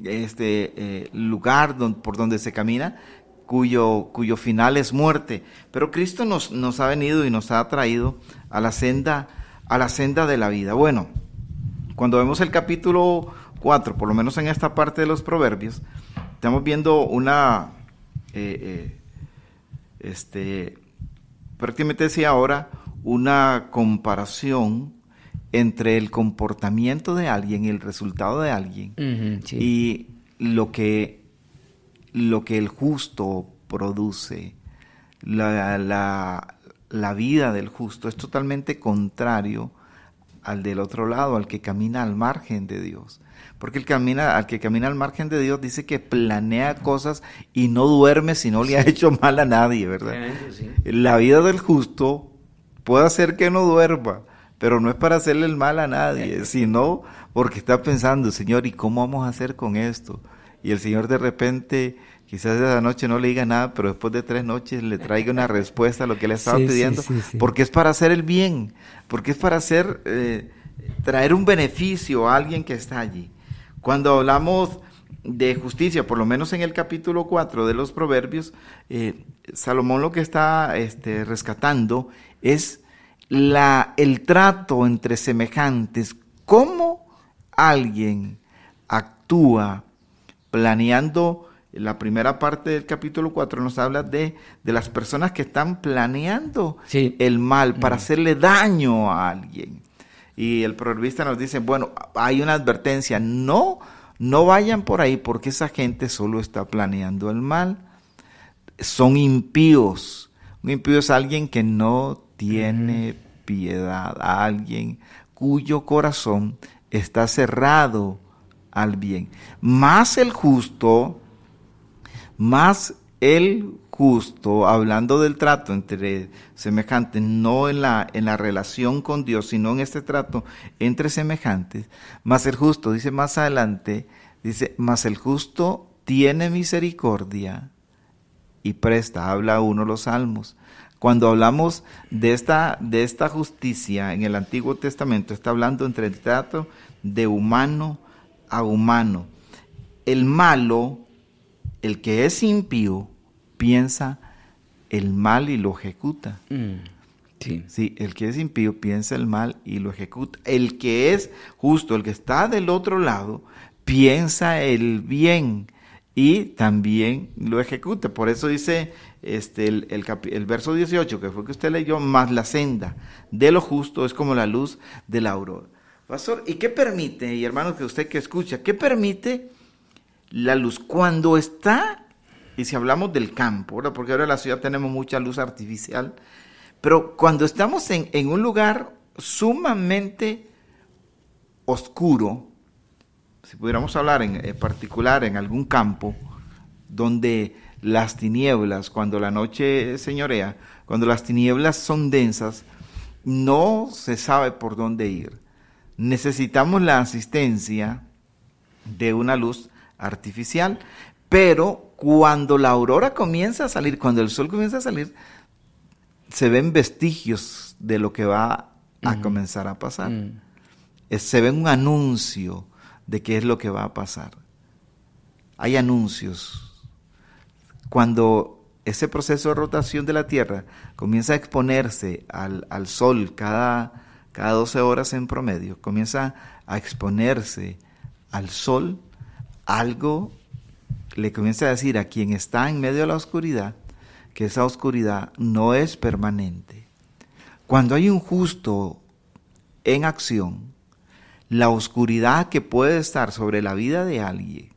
este eh, lugar por donde se camina cuyo, cuyo final es muerte. Pero Cristo nos, nos ha venido y nos ha traído a la senda, a la senda de la vida. Bueno, cuando vemos el capítulo 4, por lo menos en esta parte de los proverbios, estamos viendo una eh, eh, este prácticamente decía ahora una comparación entre el comportamiento de alguien y el resultado de alguien sí. y lo que, lo que el justo produce, la, la, la vida del justo es totalmente contrario al del otro lado, al que camina al margen de Dios. Porque el camina, al que camina al margen de Dios dice que planea cosas y no duerme si no le ha hecho mal a nadie, ¿verdad? La vida del justo puede hacer que no duerma, pero no es para hacerle el mal a nadie, [laughs] sino porque está pensando, Señor, ¿y cómo vamos a hacer con esto? Y el Señor de repente, quizás esa noche no le diga nada, pero después de tres noches le traiga una respuesta a lo que le estaba pidiendo, porque es para hacer el bien, porque es para hacer, eh, traer un beneficio a alguien que está allí. Cuando hablamos de justicia, por lo menos en el capítulo 4 de los Proverbios, eh, Salomón lo que está este, rescatando es la, el trato entre semejantes, cómo alguien actúa planeando, la primera parte del capítulo 4 nos habla de, de las personas que están planeando el mal para mm. hacerle daño a alguien. Y el proverbista nos dice, bueno, hay una advertencia, no, no vayan por ahí porque esa gente solo está planeando el mal. Son impíos. Un impío es alguien que no tiene piedad, alguien cuyo corazón está cerrado al bien. Más el justo, más el justo, hablando del trato entre semejantes, no en la, en la relación con Dios, sino en este trato entre semejantes, más el justo, dice más adelante, dice, más el justo tiene misericordia y presta, habla uno los salmos. Cuando hablamos de esta, de esta justicia en el Antiguo Testamento, está hablando entre el trato de humano a humano. El malo, el que es impío, piensa el mal y lo ejecuta. Mm, sí. sí. el que es impío piensa el mal y lo ejecuta. El que es justo, el que está del otro lado, piensa el bien y también lo ejecuta. Por eso dice este, el, el, verso 18, que fue que usted leyó, más la senda de lo justo es como la luz de la aurora. Pastor, ¿y qué permite, y hermano que usted que escucha, qué permite la luz cuando está, y si hablamos del campo, porque ahora en la ciudad tenemos mucha luz artificial, pero cuando estamos en, en un lugar sumamente oscuro, si pudiéramos hablar en, en particular en algún campo, donde las tinieblas, cuando la noche señorea, cuando las tinieblas son densas, no se sabe por dónde ir. Necesitamos la asistencia de una luz artificial, pero cuando la aurora comienza a salir, cuando el sol comienza a salir, se ven vestigios de lo que va a mm. comenzar a pasar. Mm. Se ve un anuncio de qué es lo que va a pasar. Hay anuncios cuando ese proceso de rotación de la Tierra comienza a exponerse al, Sol cada, cada 12 horas en promedio, comienza a exponerse al Sol, algo le comienza a decir a quien está en medio de la oscuridad que esa oscuridad no es permanente. Cuando hay un justo en acción, la oscuridad que puede estar sobre la vida de alguien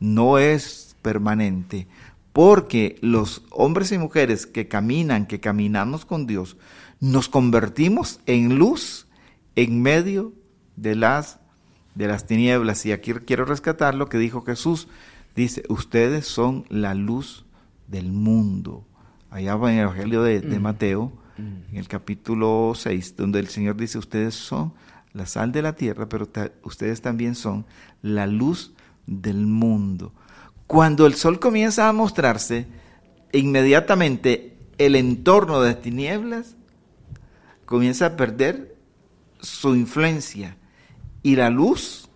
no es permanente, porque los hombres y mujeres que caminan, que caminamos con Dios, nos convertimos en luz en medio de las, de las tinieblas. Y aquí quiero rescatar lo que dijo Jesús. Dice, ustedes son la luz del mundo. Allá va en el Evangelio de, mm. Mateo, mm. en el capítulo 6, donde el Señor dice, ustedes son la sal de la tierra, pero ustedes también son la luz del mundo. Cuando el sol comienza a mostrarse, inmediatamente el entorno de tinieblas comienza a perder su influencia y la luz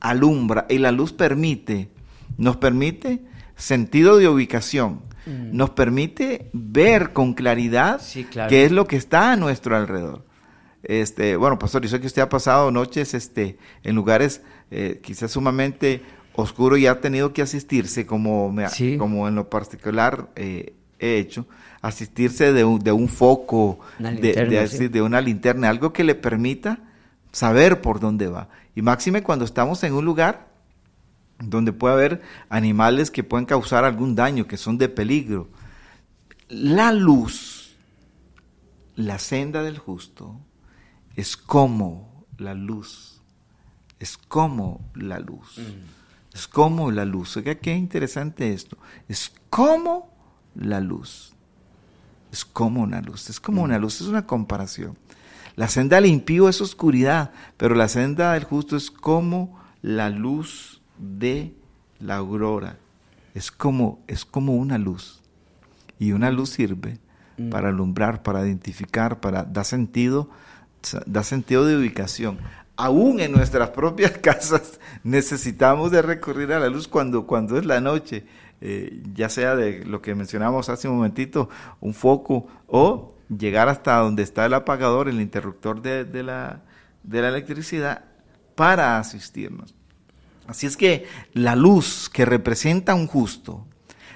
alumbra y la luz permite, nos permite sentido de ubicación, mm. nos permite ver con claridad qué es lo que está a nuestro alrededor. Este, bueno, pastor, yo sé que usted ha pasado noches este, en lugares eh, quizás sumamente oscuro y ha tenido que asistirse, como, como en lo particular eh, he hecho, asistirse de un, de un foco, de, de, una linterna, algo que le permita saber por dónde va. Y máxime cuando estamos en un lugar donde puede haber animales que pueden causar algún daño, que son de peligro. La luz, la senda del justo, es como la luz, es como la luz, es como la luz. Oiga, qué interesante esto, es como la luz, es como una luz, es como una luz, es una comparación. La senda del impío es oscuridad, pero la senda del justo es como la luz de la aurora. Es como, es como una luz. Y una luz sirve Mm. para alumbrar, para identificar, para dar sentido, da sentido de ubicación. Aún en nuestras propias [laughs] casas necesitamos de recurrir a la luz cuando, cuando es la noche, eh, ya sea de lo que mencionamos hace un momentito, un foco, o llegar hasta donde está el apagador, el interruptor de, de la, de la electricidad, para asistirnos. Así es que la luz que representa un justo,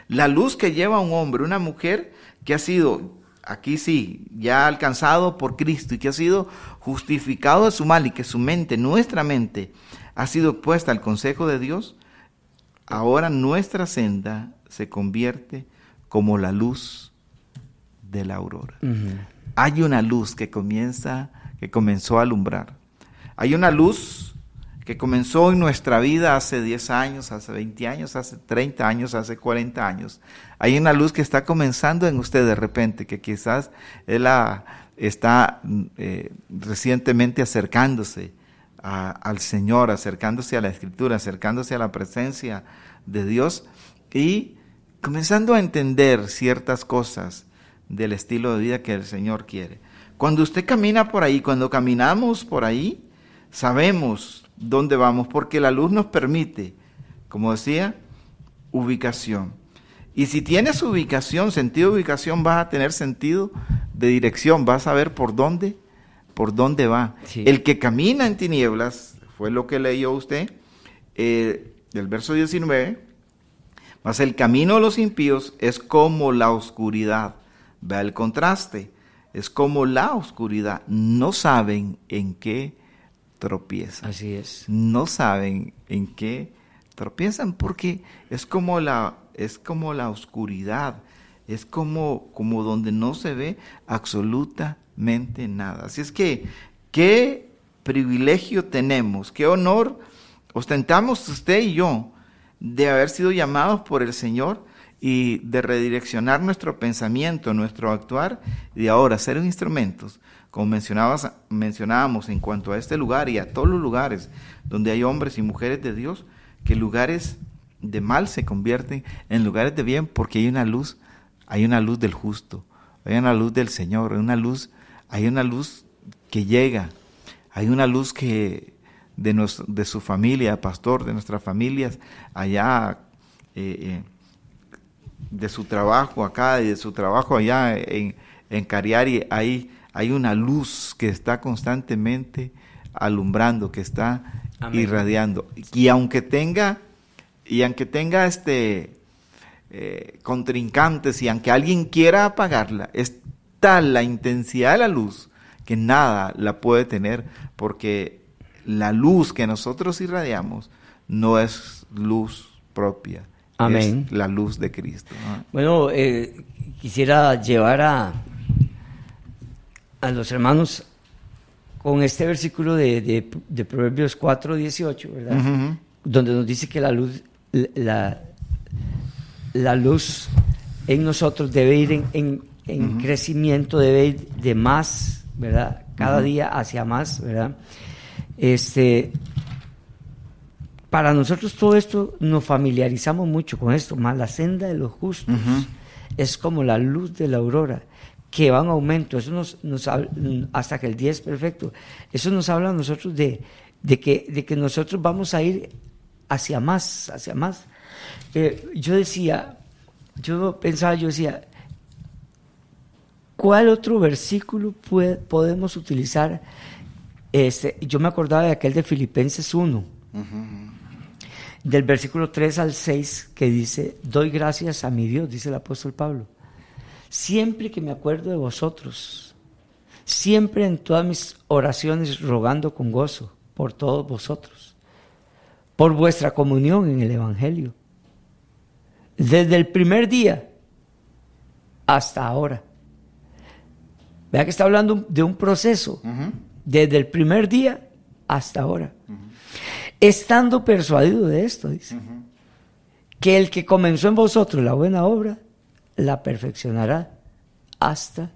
la luz que lleva un hombre, una mujer que ha sido, aquí sí, ya alcanzado por Cristo y que ha sido justificado de su mal y que su mente, nuestra mente, ha sido puesta al consejo de Dios, ahora nuestra senda se convierte como la luz de la aurora. Hay una luz que comienza, que comenzó a alumbrar. Hay una luz que comenzó en nuestra vida hace 10 años, hace 20 años, hace 30 años, hace 40 años. Hay una luz que está comenzando en usted de repente, que quizás él la, está eh, recientemente acercándose a, al Señor, acercándose a la Escritura, acercándose a la presencia de Dios y comenzando a entender ciertas cosas del estilo de vida que el Señor quiere. Cuando usted camina por ahí, cuando caminamos por ahí, sabemos dónde vamos, porque la luz nos permite, como decía, ubicación. Y si tienes ubicación, sentido de ubicación, vas a tener sentido de dirección, vas a ver por dónde, por dónde va. Sí. El que camina en tinieblas, fue lo que leyó usted, eh, del verso 19, mas el camino de los impíos es como la oscuridad. Vea el contraste, es como la oscuridad. No saben en qué tropiezan. Así es. No saben en qué tropiezan porque es como la, es como la oscuridad, es como, como donde no se ve absolutamente nada. Así es que, qué privilegio tenemos, qué honor ostentamos usted y yo de haber sido llamados por el Señor y de redireccionar nuestro pensamiento, nuestro actuar, y ahora ser instrumentos, como mencionabas, mencionábamos en cuanto a este lugar y a todos los lugares donde hay hombres y mujeres de Dios, que lugares de mal se convierten en lugares de bien porque hay una luz, hay una luz del justo, hay una luz del Señor, hay una luz, hay una luz que llega, hay una luz que de, nos, de su familia, pastor, de nuestras familias, allá, eh, eh, de su trabajo acá y de su trabajo allá en, en Cariari, hay, hay una luz que está constantemente alumbrando, que está Amén. irradiando. Y aunque tenga, y aunque tenga este eh, contrincantes, y aunque alguien quiera apagarla, es tal la intensidad de la luz que nada la puede tener, porque la luz que nosotros irradiamos no es luz propia, Amén. es la luz de Cristo. ¿no? Bueno, eh, quisiera llevar a, a los hermanos con este versículo de, de, de Proverbios 4, 18, ¿verdad? Donde nos dice que la luz, la, la luz en nosotros debe ir en, en- en crecimiento, debe ir de más, ¿verdad? Cada día hacia más, ¿verdad? Este, para nosotros todo esto nos familiarizamos mucho con esto, más la senda de los justos es como la luz de la aurora que va en aumento, eso nos, nos hasta que el día es perfecto, eso nos habla a nosotros de, de, que, de que nosotros vamos a ir hacia más, hacia más. Eh, yo decía, yo pensaba, yo decía, ¿cuál otro versículo puede- podemos utilizar? Este, yo me acordaba de aquel de Filipenses 1 del versículo 3 al 6 que dice, doy gracias a mi Dios, dice el apóstol Pablo, siempre que me acuerdo de vosotros, siempre en todas mis oraciones rogando con gozo por todos vosotros, por vuestra comunión en el Evangelio. Desde el primer día hasta ahora. Vea que está hablando de un proceso. Desde el primer día hasta ahora. Estando persuadido de esto, dice. Que el que comenzó en vosotros la buena obra, la perfeccionará hasta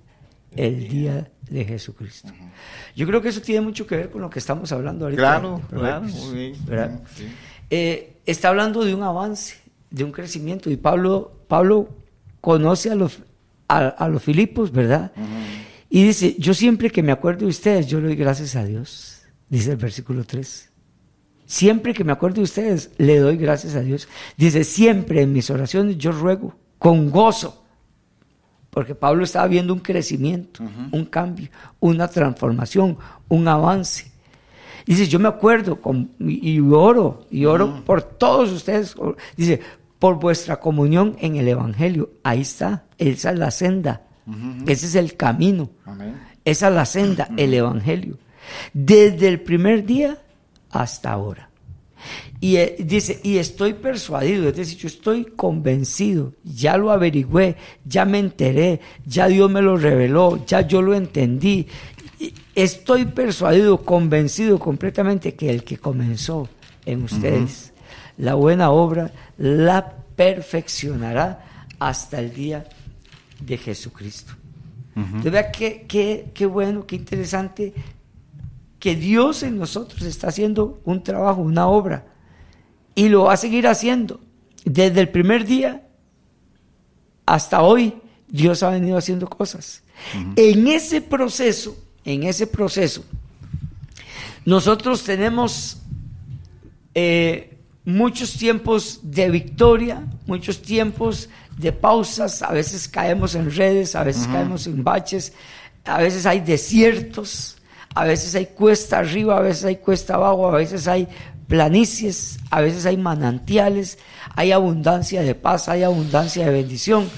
el día de Jesucristo. Yo creo que eso tiene mucho que ver con lo que estamos hablando ahorita. Sí. Eh, está hablando de un avance, de un crecimiento. Y Pablo, Pablo conoce a los, a, a los Filipos, ¿verdad? Y dice, yo siempre que me acuerdo de ustedes, yo le doy gracias a Dios, dice el versículo 3. Siempre que me acuerdo de ustedes, le doy gracias a Dios. Dice, siempre en mis oraciones yo ruego con gozo. Porque Pablo estaba viendo un crecimiento, un cambio, una transformación, un avance. Dice, yo me acuerdo con- y, y oro, y oro por todos ustedes. Dice, por vuestra comunión en el Evangelio. Ahí está, esa es la senda, ese es el camino. Amén. Esa es la senda, el Evangelio. Desde el primer día hasta ahora. Y eh, dice, y estoy persuadido, es decir, yo estoy convencido, ya lo averigüé, ya me enteré, ya Dios me lo reveló, ya yo lo entendí. Y Estoy persuadido, convencido completamente que el que comenzó en ustedes la buena obra la perfeccionará hasta el día de Jesucristo. Entonces, vea qué, qué- qué bueno, qué interesante que Dios en nosotros está haciendo un trabajo, una obra, y lo va a seguir haciendo. Desde el primer día hasta hoy, Dios ha venido haciendo cosas. En ese proceso, en ese proceso, nosotros tenemos eh, muchos tiempos de victoria, muchos tiempos de pausas, a veces caemos en redes, a veces caemos en baches, a veces hay desiertos, a veces hay cuesta arriba, a veces hay cuesta abajo, a veces hay planicies, a veces hay manantiales, hay abundancia de paz, hay abundancia de bendición.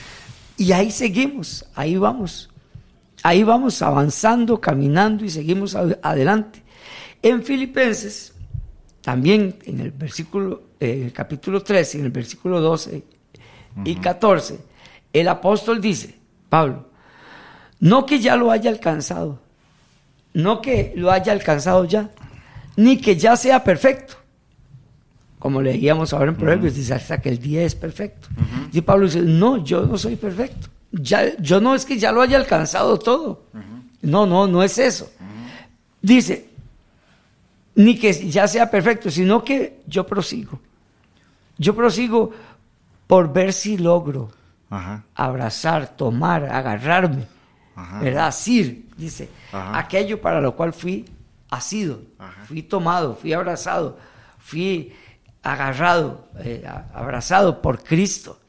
Y ahí seguimos, ahí vamos. Ahí vamos avanzando, caminando y seguimos ad- adelante. En Filipenses, también en el versículo, eh, el capítulo 13, en el versículo 12 y 14, el apóstol dice, Pablo, no que ya lo haya alcanzado, no que lo haya alcanzado ya, ni que ya sea perfecto. Como leíamos ahora en Proverbios, dice hasta que el día es perfecto. Y Pablo dice, no, yo no soy perfecto. Ya, yo no es que ya lo haya alcanzado todo. No, no, no es eso. Dice, ni que ya sea perfecto, sino que yo prosigo. Yo prosigo por ver si logro Ajá. abrazar, tomar, agarrarme, Ajá. ¿verdad? Asir, dice, Ajá. aquello para lo cual fui asido, Ajá. fui tomado, fui abrazado, fui agarrado, eh, abrazado por Cristo.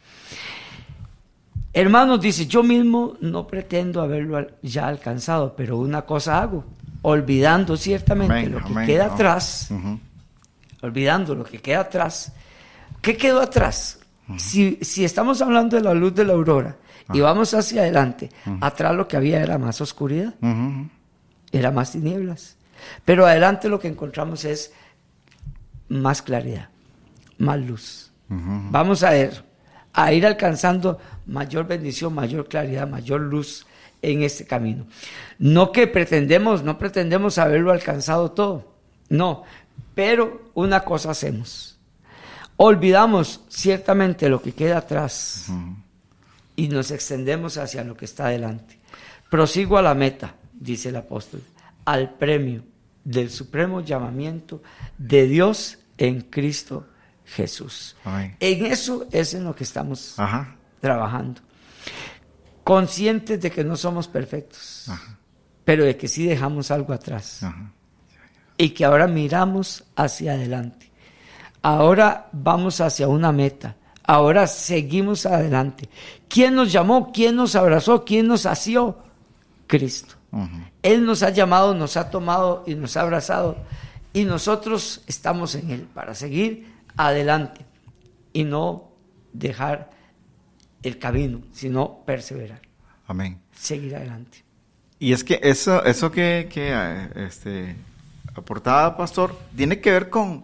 Hermanos, dice, yo mismo no pretendo haberlo ya alcanzado, pero una cosa hago, olvidando ciertamente Amén, lo que amén, queda amén. atrás, olvidando lo que queda atrás. ¿Qué quedó atrás? si, si estamos hablando de la luz de la aurora y vamos hacia adelante, atrás lo que había era más oscuridad, era más tinieblas. Pero adelante lo que encontramos es más claridad, más luz. Vamos a ir, a ir alcanzando mayor bendición, mayor claridad, mayor luz en este camino. No que pretendemos, no pretendemos haberlo alcanzado todo, no, pero una cosa hacemos. Olvidamos ciertamente lo que queda atrás y nos extendemos hacia lo que está adelante. Prosigo a la meta, dice el apóstol, al premio del supremo llamamiento de Dios en Cristo Jesús. Amén. En eso es en lo que estamos Ajá. trabajando. Conscientes de que no somos perfectos, pero de que sí dejamos algo atrás Ajá. y que ahora miramos hacia adelante. Ahora vamos hacia una meta. Ahora seguimos adelante. ¿Quién nos llamó? ¿Quién nos abrazó? ¿Quién nos asió? Cristo. Él nos ha llamado, nos ha tomado y nos ha abrazado. Y nosotros estamos en Él para seguir adelante y no dejar el camino, sino perseverar, Amén. seguir adelante. Y es que eso, eso que, que eh, este, aportaba Pastor tiene que ver con,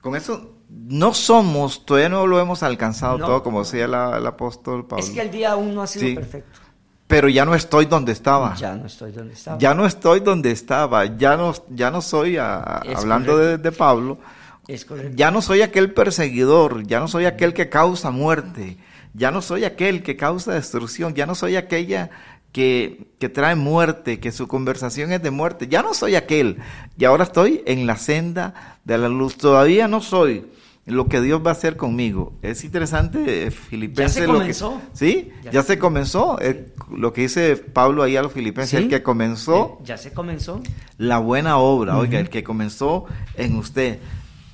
Con eso no somos, todavía no lo hemos alcanzado No. todo, como decía la- el apóstol Pablo. Es que el día aún no ha sido Sí. perfecto. Pero ya no estoy donde estaba. Ya no estoy donde estaba. Ya no estoy donde estaba, ya no, ya no soy, a- hablando de, de Pablo, Es ya no soy aquel perseguidor, ya no soy aquel que causa muerte, ya no soy aquel que causa destrucción, ya no soy aquella que, que trae muerte, que su conversación es de muerte, ya no soy aquel, y ahora estoy en la senda de la luz, todavía no soy lo que Dios va a hacer conmigo. Es interesante, eh, Filipenses. Ya se lo que- comenzó. sí, Ya ya, se se comenzó, eh, lo que dice Pablo ahí a los Filipenses, Sí. el que comenzó Eh, Ya se comenzó. la buena obra, oiga, el que comenzó en usted.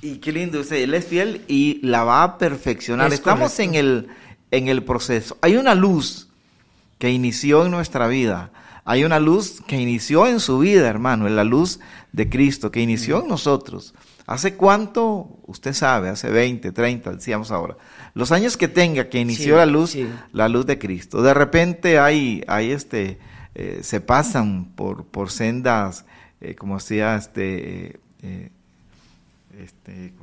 Y qué lindo, dice, él es fiel y la va a perfeccionar. Es Estamos correcto. en el, en el proceso. Hay una luz que inició en nuestra vida. Hay una luz que inició en su vida, hermano, en la luz de Cristo, que inició en nosotros. ¿Hace cuánto? Usted sabe, hace 20, 30, decíamos ahora. Los años que tenga que inició Sí, la luz, sí. la luz de Cristo. De repente hay, hay este, eh, se pasan por, por sendas, eh, como decía este, eh, este,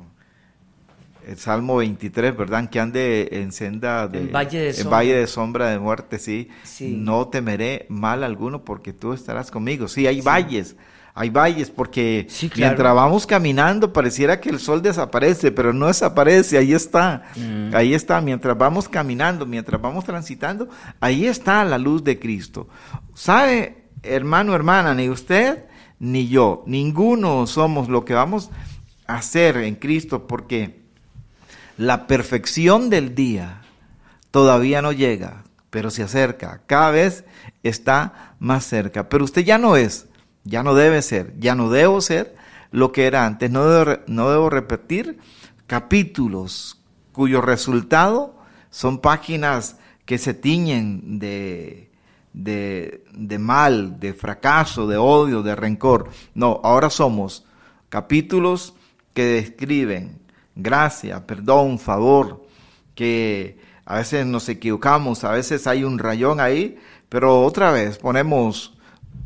el Salmo 23, ¿verdad? Que ande en senda de, En valle de en sombra. valle de sombra de muerte, sí. Sí. No temeré mal alguno porque tú estarás conmigo. Sí, hay valles, hay valles porque Sí, claro. mientras vamos caminando pareciera que el sol desaparece, pero no desaparece, ahí está. Mm. Ahí está, mientras vamos caminando, mientras vamos transitando, ahí está la luz de Cristo. ¿Sabe, hermano, hermana, ni usted ni yo, ninguno somos lo que vamos a hacer en Cristo porque la perfección del día todavía no llega, pero se acerca, cada vez está más cerca. Pero usted ya no es, ya no debe ser, ya no debo ser lo que era antes, no debo, no debo repetir capítulos cuyo resultado son páginas que se tiñen de, de, de mal, de fracaso, de odio, de rencor. No, ahora somos capítulos que describen gracia, perdón, favor, que a veces nos equivocamos, a veces hay un rayón ahí, pero otra vez ponemos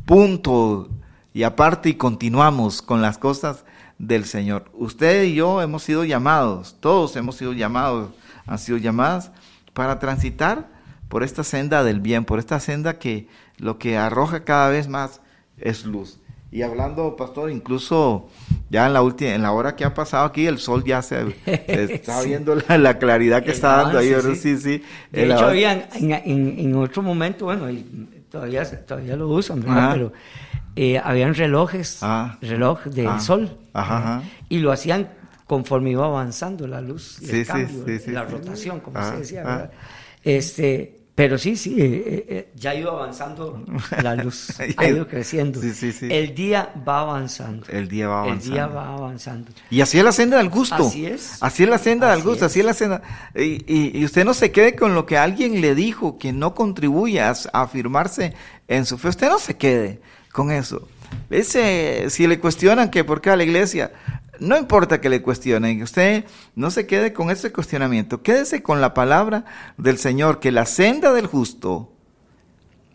punto y aparte y continuamos con las cosas del Señor. Usted y yo hemos sido llamados, todos hemos sido llamados, han sido llamadas para transitar por esta senda del bien, por esta senda que lo que arroja cada vez más es luz. Y hablando, pastor, incluso ya en la última, en la hora que ha pasado aquí, el sol ya se, [laughs] se está Sí. viendo la, la claridad que El está dando ahí, ¿verdad? sí, sí. De El hecho, en, en- en otro momento, bueno, todavía, todavía lo usan, ¿verdad? Ajá. Pero eh, habían relojes, Ah. reloj de Ah. sol, Ajá, ajá. y lo hacían conforme iba avanzando la luz, y Sí, el cambio, sí, sí, la rotación, como Ah, se decía, ah. ¿verdad? Este, pero sí, sí, eh, eh, eh, ya iba avanzando la luz, [laughs] ha ido creciendo. Sí, sí, sí. El día va avanzando. El día va El día avanzando. va avanzando. Y así es la senda del gusto. Así es. Así es la senda del gusto, es. así es la senda. Y, y- y usted no se quede con lo que alguien le dijo que no contribuye a, a afirmarse en su fe. Usted no se quede con eso. Ese, si le cuestionan que por qué a la iglesia, no importa que le cuestionen, usted no se quede con ese cuestionamiento. Quédese con la palabra del Señor, que la senda del justo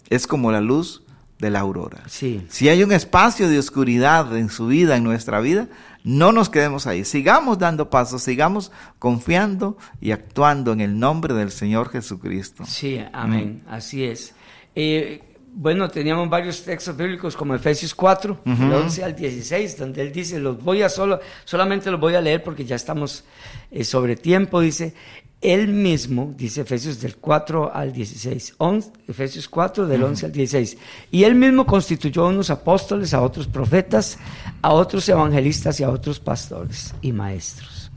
es como la luz de la aurora. Sí. Si hay un espacio de oscuridad en su vida, en nuestra vida, no nos quedemos ahí. Sigamos dando pasos, sigamos confiando y actuando en el nombre del Señor Jesucristo. Sí, amén, así es. Eh, bueno, teníamos varios textos bíblicos como Efesios 4, del 11 al 16, donde él dice, los voy a solo, solamente los voy a leer porque ya estamos eh, sobre tiempo, dice, él mismo, dice Efesios del 4 al 16, 11, Efesios 4 del 11 al 16, y él mismo constituyó a unos apóstoles, a otros profetas, a otros evangelistas y a otros pastores y maestros.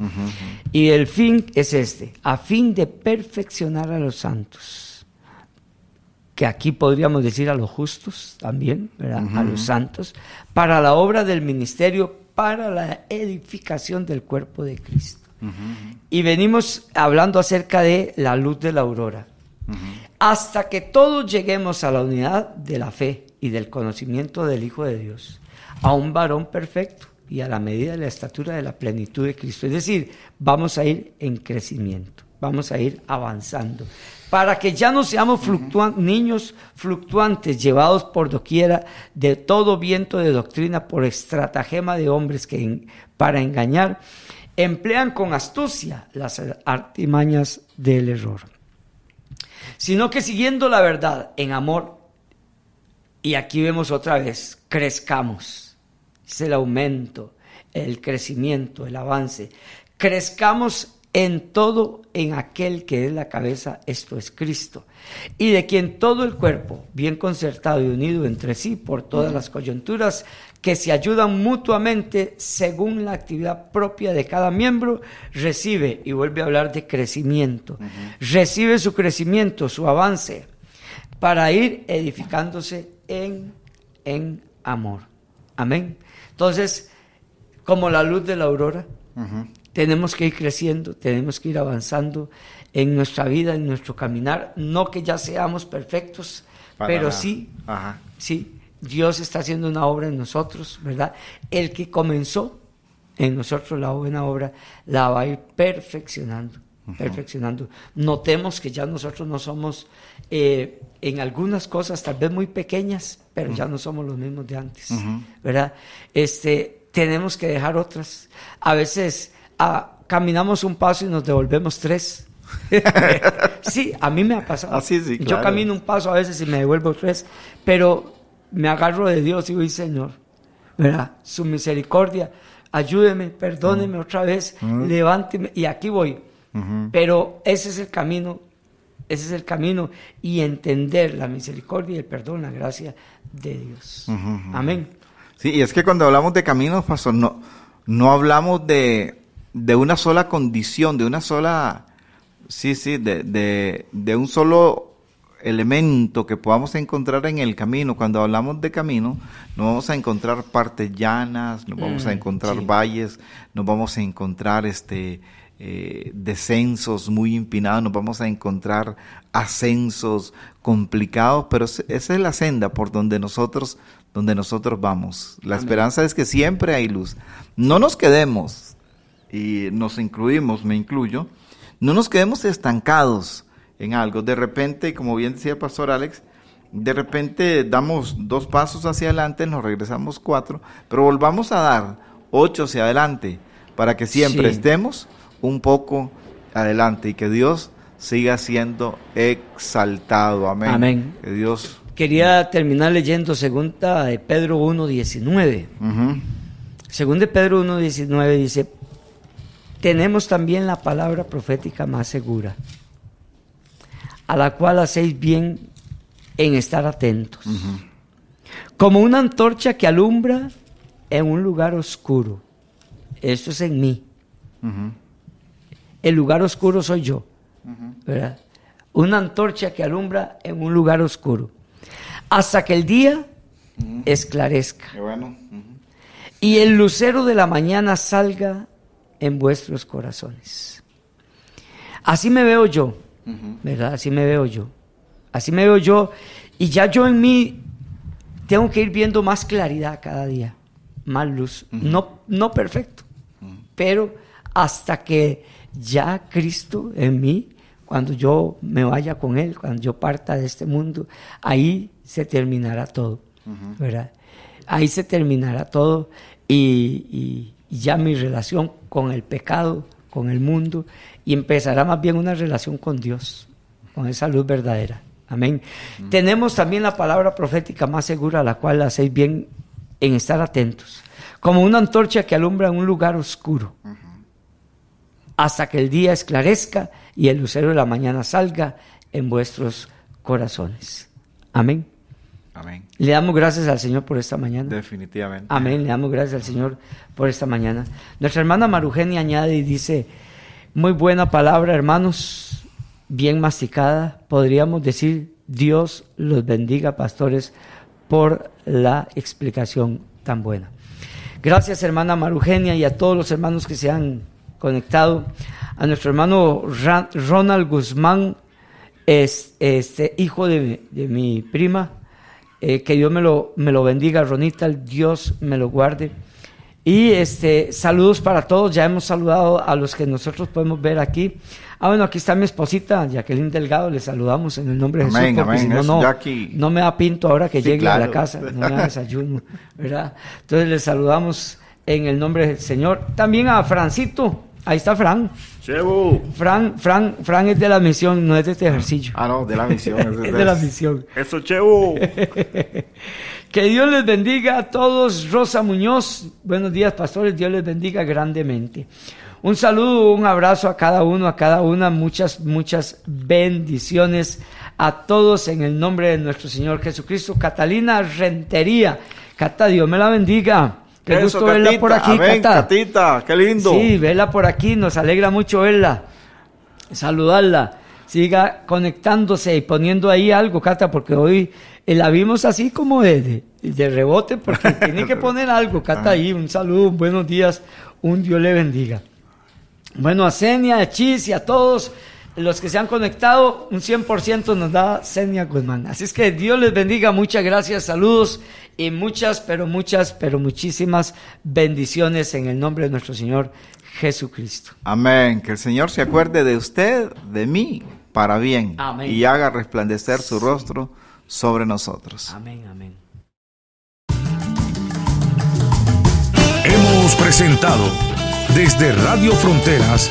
Y el fin es este, a fin de perfeccionar a los santos que aquí podríamos decir a los justos también, ¿verdad? a los santos, para la obra del ministerio, para la edificación del cuerpo de Cristo. Y venimos hablando acerca de la luz de la aurora. Hasta que todos lleguemos a la unidad de la fe y del conocimiento del Hijo de Dios, a un varón perfecto y a la medida de la estatura de la plenitud de Cristo. Es decir, vamos a ir en crecimiento, vamos a ir avanzando, para que ya no seamos fluctuan- niños fluctuantes llevados por doquiera de todo viento de doctrina por estratagema de hombres que en- para engañar emplean con astucia las artimañas del error, sino que siguiendo la verdad en amor, y aquí vemos otra vez, crezcamos, es el aumento, el crecimiento, el avance, crezcamos en todo en aquel que es la cabeza, esto es Cristo, y de quien todo el cuerpo, bien concertado y unido entre sí por todas las coyunturas, que se ayudan mutuamente según la actividad propia de cada miembro, recibe, y vuelve a hablar de crecimiento, recibe su crecimiento, su avance, para ir edificándose en, en amor. Amén. Entonces, como la luz de la aurora, tenemos que ir creciendo, tenemos que ir avanzando en nuestra vida, en nuestro caminar. No que ya seamos perfectos, pero sí, sí, Dios está haciendo una obra en nosotros, ¿verdad? El que comenzó en nosotros la buena obra la va a ir perfeccionando, perfeccionando. Notemos que ya nosotros no somos eh, en algunas cosas tal vez muy pequeñas, pero ya no somos los mismos de antes, ¿verdad? Este, tenemos que dejar otras. A veces ah, caminamos un paso y nos devolvemos tres. [laughs] sí, a mí me ha pasado. Ah, sí, sí, Yo camino un paso a veces y me devuelvo tres, pero me agarro de Dios y digo, Señor, ¿verdad? Su misericordia, ayúdeme, perdóneme otra vez, levánteme, y aquí voy. Pero ese es el camino, ese es el camino, y entender la misericordia y el perdón, la gracia de Dios. Amén. Sí, y es que cuando hablamos de caminos, pastor, no, no hablamos de, de una sola condición, de una sola, sí, sí, de, de, de un solo elemento que podamos encontrar en el camino. Cuando hablamos de camino, nos vamos a encontrar partes llanas, nos vamos a mm, encontrar valles, nos vamos a encontrar este eh, descensos muy empinados, nos vamos a encontrar ascensos complicados, pero esa es la senda por donde nosotros, donde nosotros vamos. La esperanza es que siempre hay luz. No nos quedemos, y nos incluimos, me incluyo, no nos quedemos estancados en algo. De repente, como bien decía el pastor Alex, de repente damos dos pasos hacia adelante, nos regresamos cuatro, pero volvamos a dar ocho hacia adelante para que siempre estemos un poco adelante y que Dios siga siendo exaltado. Amén. Amén. Que Dios. Quería terminar leyendo segunda de Pedro 1.19. Segunda de Pedro 1.19 dice, tenemos también la palabra profética más segura a la cual hacéis bien en estar atentos. Como una antorcha que alumbra en un lugar oscuro. Esto es en mí. El lugar oscuro soy yo. Una antorcha que alumbra en un lugar oscuro. Hasta que el día esclarezca. Y el lucero de la mañana salga en vuestros corazones. Así me veo yo ¿verdad? Así me veo yo. Así me veo yo. Y ya yo en mí tengo que ir viendo más claridad cada día, más luz. no, no perfecto, pero hasta que ya Cristo en mí, cuando yo me vaya con Él, cuando yo parta de este mundo, ahí se terminará todo, ¿verdad? Ahí se terminará todo y, y ya mi relación con el pecado, con el mundo, y empezará más bien una relación con Dios, con esa luz verdadera. Amén. Tenemos también la palabra profética más segura, a la cual hacéis bien en estar atentos, como una antorcha que alumbra un lugar oscuro, hasta que el día esclarezca y el lucero de la mañana salga en vuestros corazones. Amén. Amén. Le damos gracias al Señor por esta mañana. Definitivamente. Amén. Le damos gracias al Señor por esta mañana. Nuestra hermana Marugenia añade y dice, muy buena palabra, hermanos, bien masticada. Podríamos decir, Dios los bendiga, pastores, por la explicación tan buena. Gracias, hermana Marugenia, y a todos los hermanos que se han conectado. A nuestro hermano Ronald Guzmán, es, este, hijo de, mi prima. Eh, que Dios me lo, me lo bendiga, Ronita, Dios me lo guarde. Y este, saludos para todos, ya hemos saludado a los que nosotros podemos ver aquí. Ah, bueno, aquí está mi esposita, Jacqueline Delgado, le saludamos en el nombre de Jesús, porque si no, no, me da pinto ahora que llegue a la casa, [laughs] no me da desayuno, ¿verdad? Entonces le saludamos en el nombre del Señor. También a Francito, Ahí está Fran. Chevo. Fran, Fran, Fran es de la misión, no es de este ejercicio. Ah, no, de la misión. Es de [laughs] la misión. Eso, Chevo. [laughs] Que Dios les bendiga a todos. Rosa Muñoz, buenos días, pastores. Dios les bendiga grandemente. Un saludo, un abrazo a cada uno, a cada una. Muchas, muchas bendiciones a todos en el nombre de nuestro Señor Jesucristo. Catalina Rentería. Cata, Dios me la bendiga. Qué Eso, gusto verla por aquí, Amén, Cata. Catita, qué lindo. Sí, verla por aquí, nos alegra mucho verla, saludarla. Siga conectándose y poniendo ahí algo, Cata, porque hoy eh, la vimos así como de, de, de rebote, porque [laughs] tiene que poner algo, Cata, ahí. Un saludo, un buenos días, un Dios le bendiga. Bueno, a Senia, a Chis y a todos los que se han conectado, un 100% nos da Senia Guzmán. Así es que Dios les bendiga, muchas gracias, saludos y muchas, pero muchas, pero muchísimas bendiciones en el nombre de nuestro Señor Jesucristo. Amén. Que el Señor se acuerde de usted, de mí, para bien. Amén. Y haga resplandecer su rostro sobre nosotros. Amén, amén. Hemos presentado desde Radio Fronteras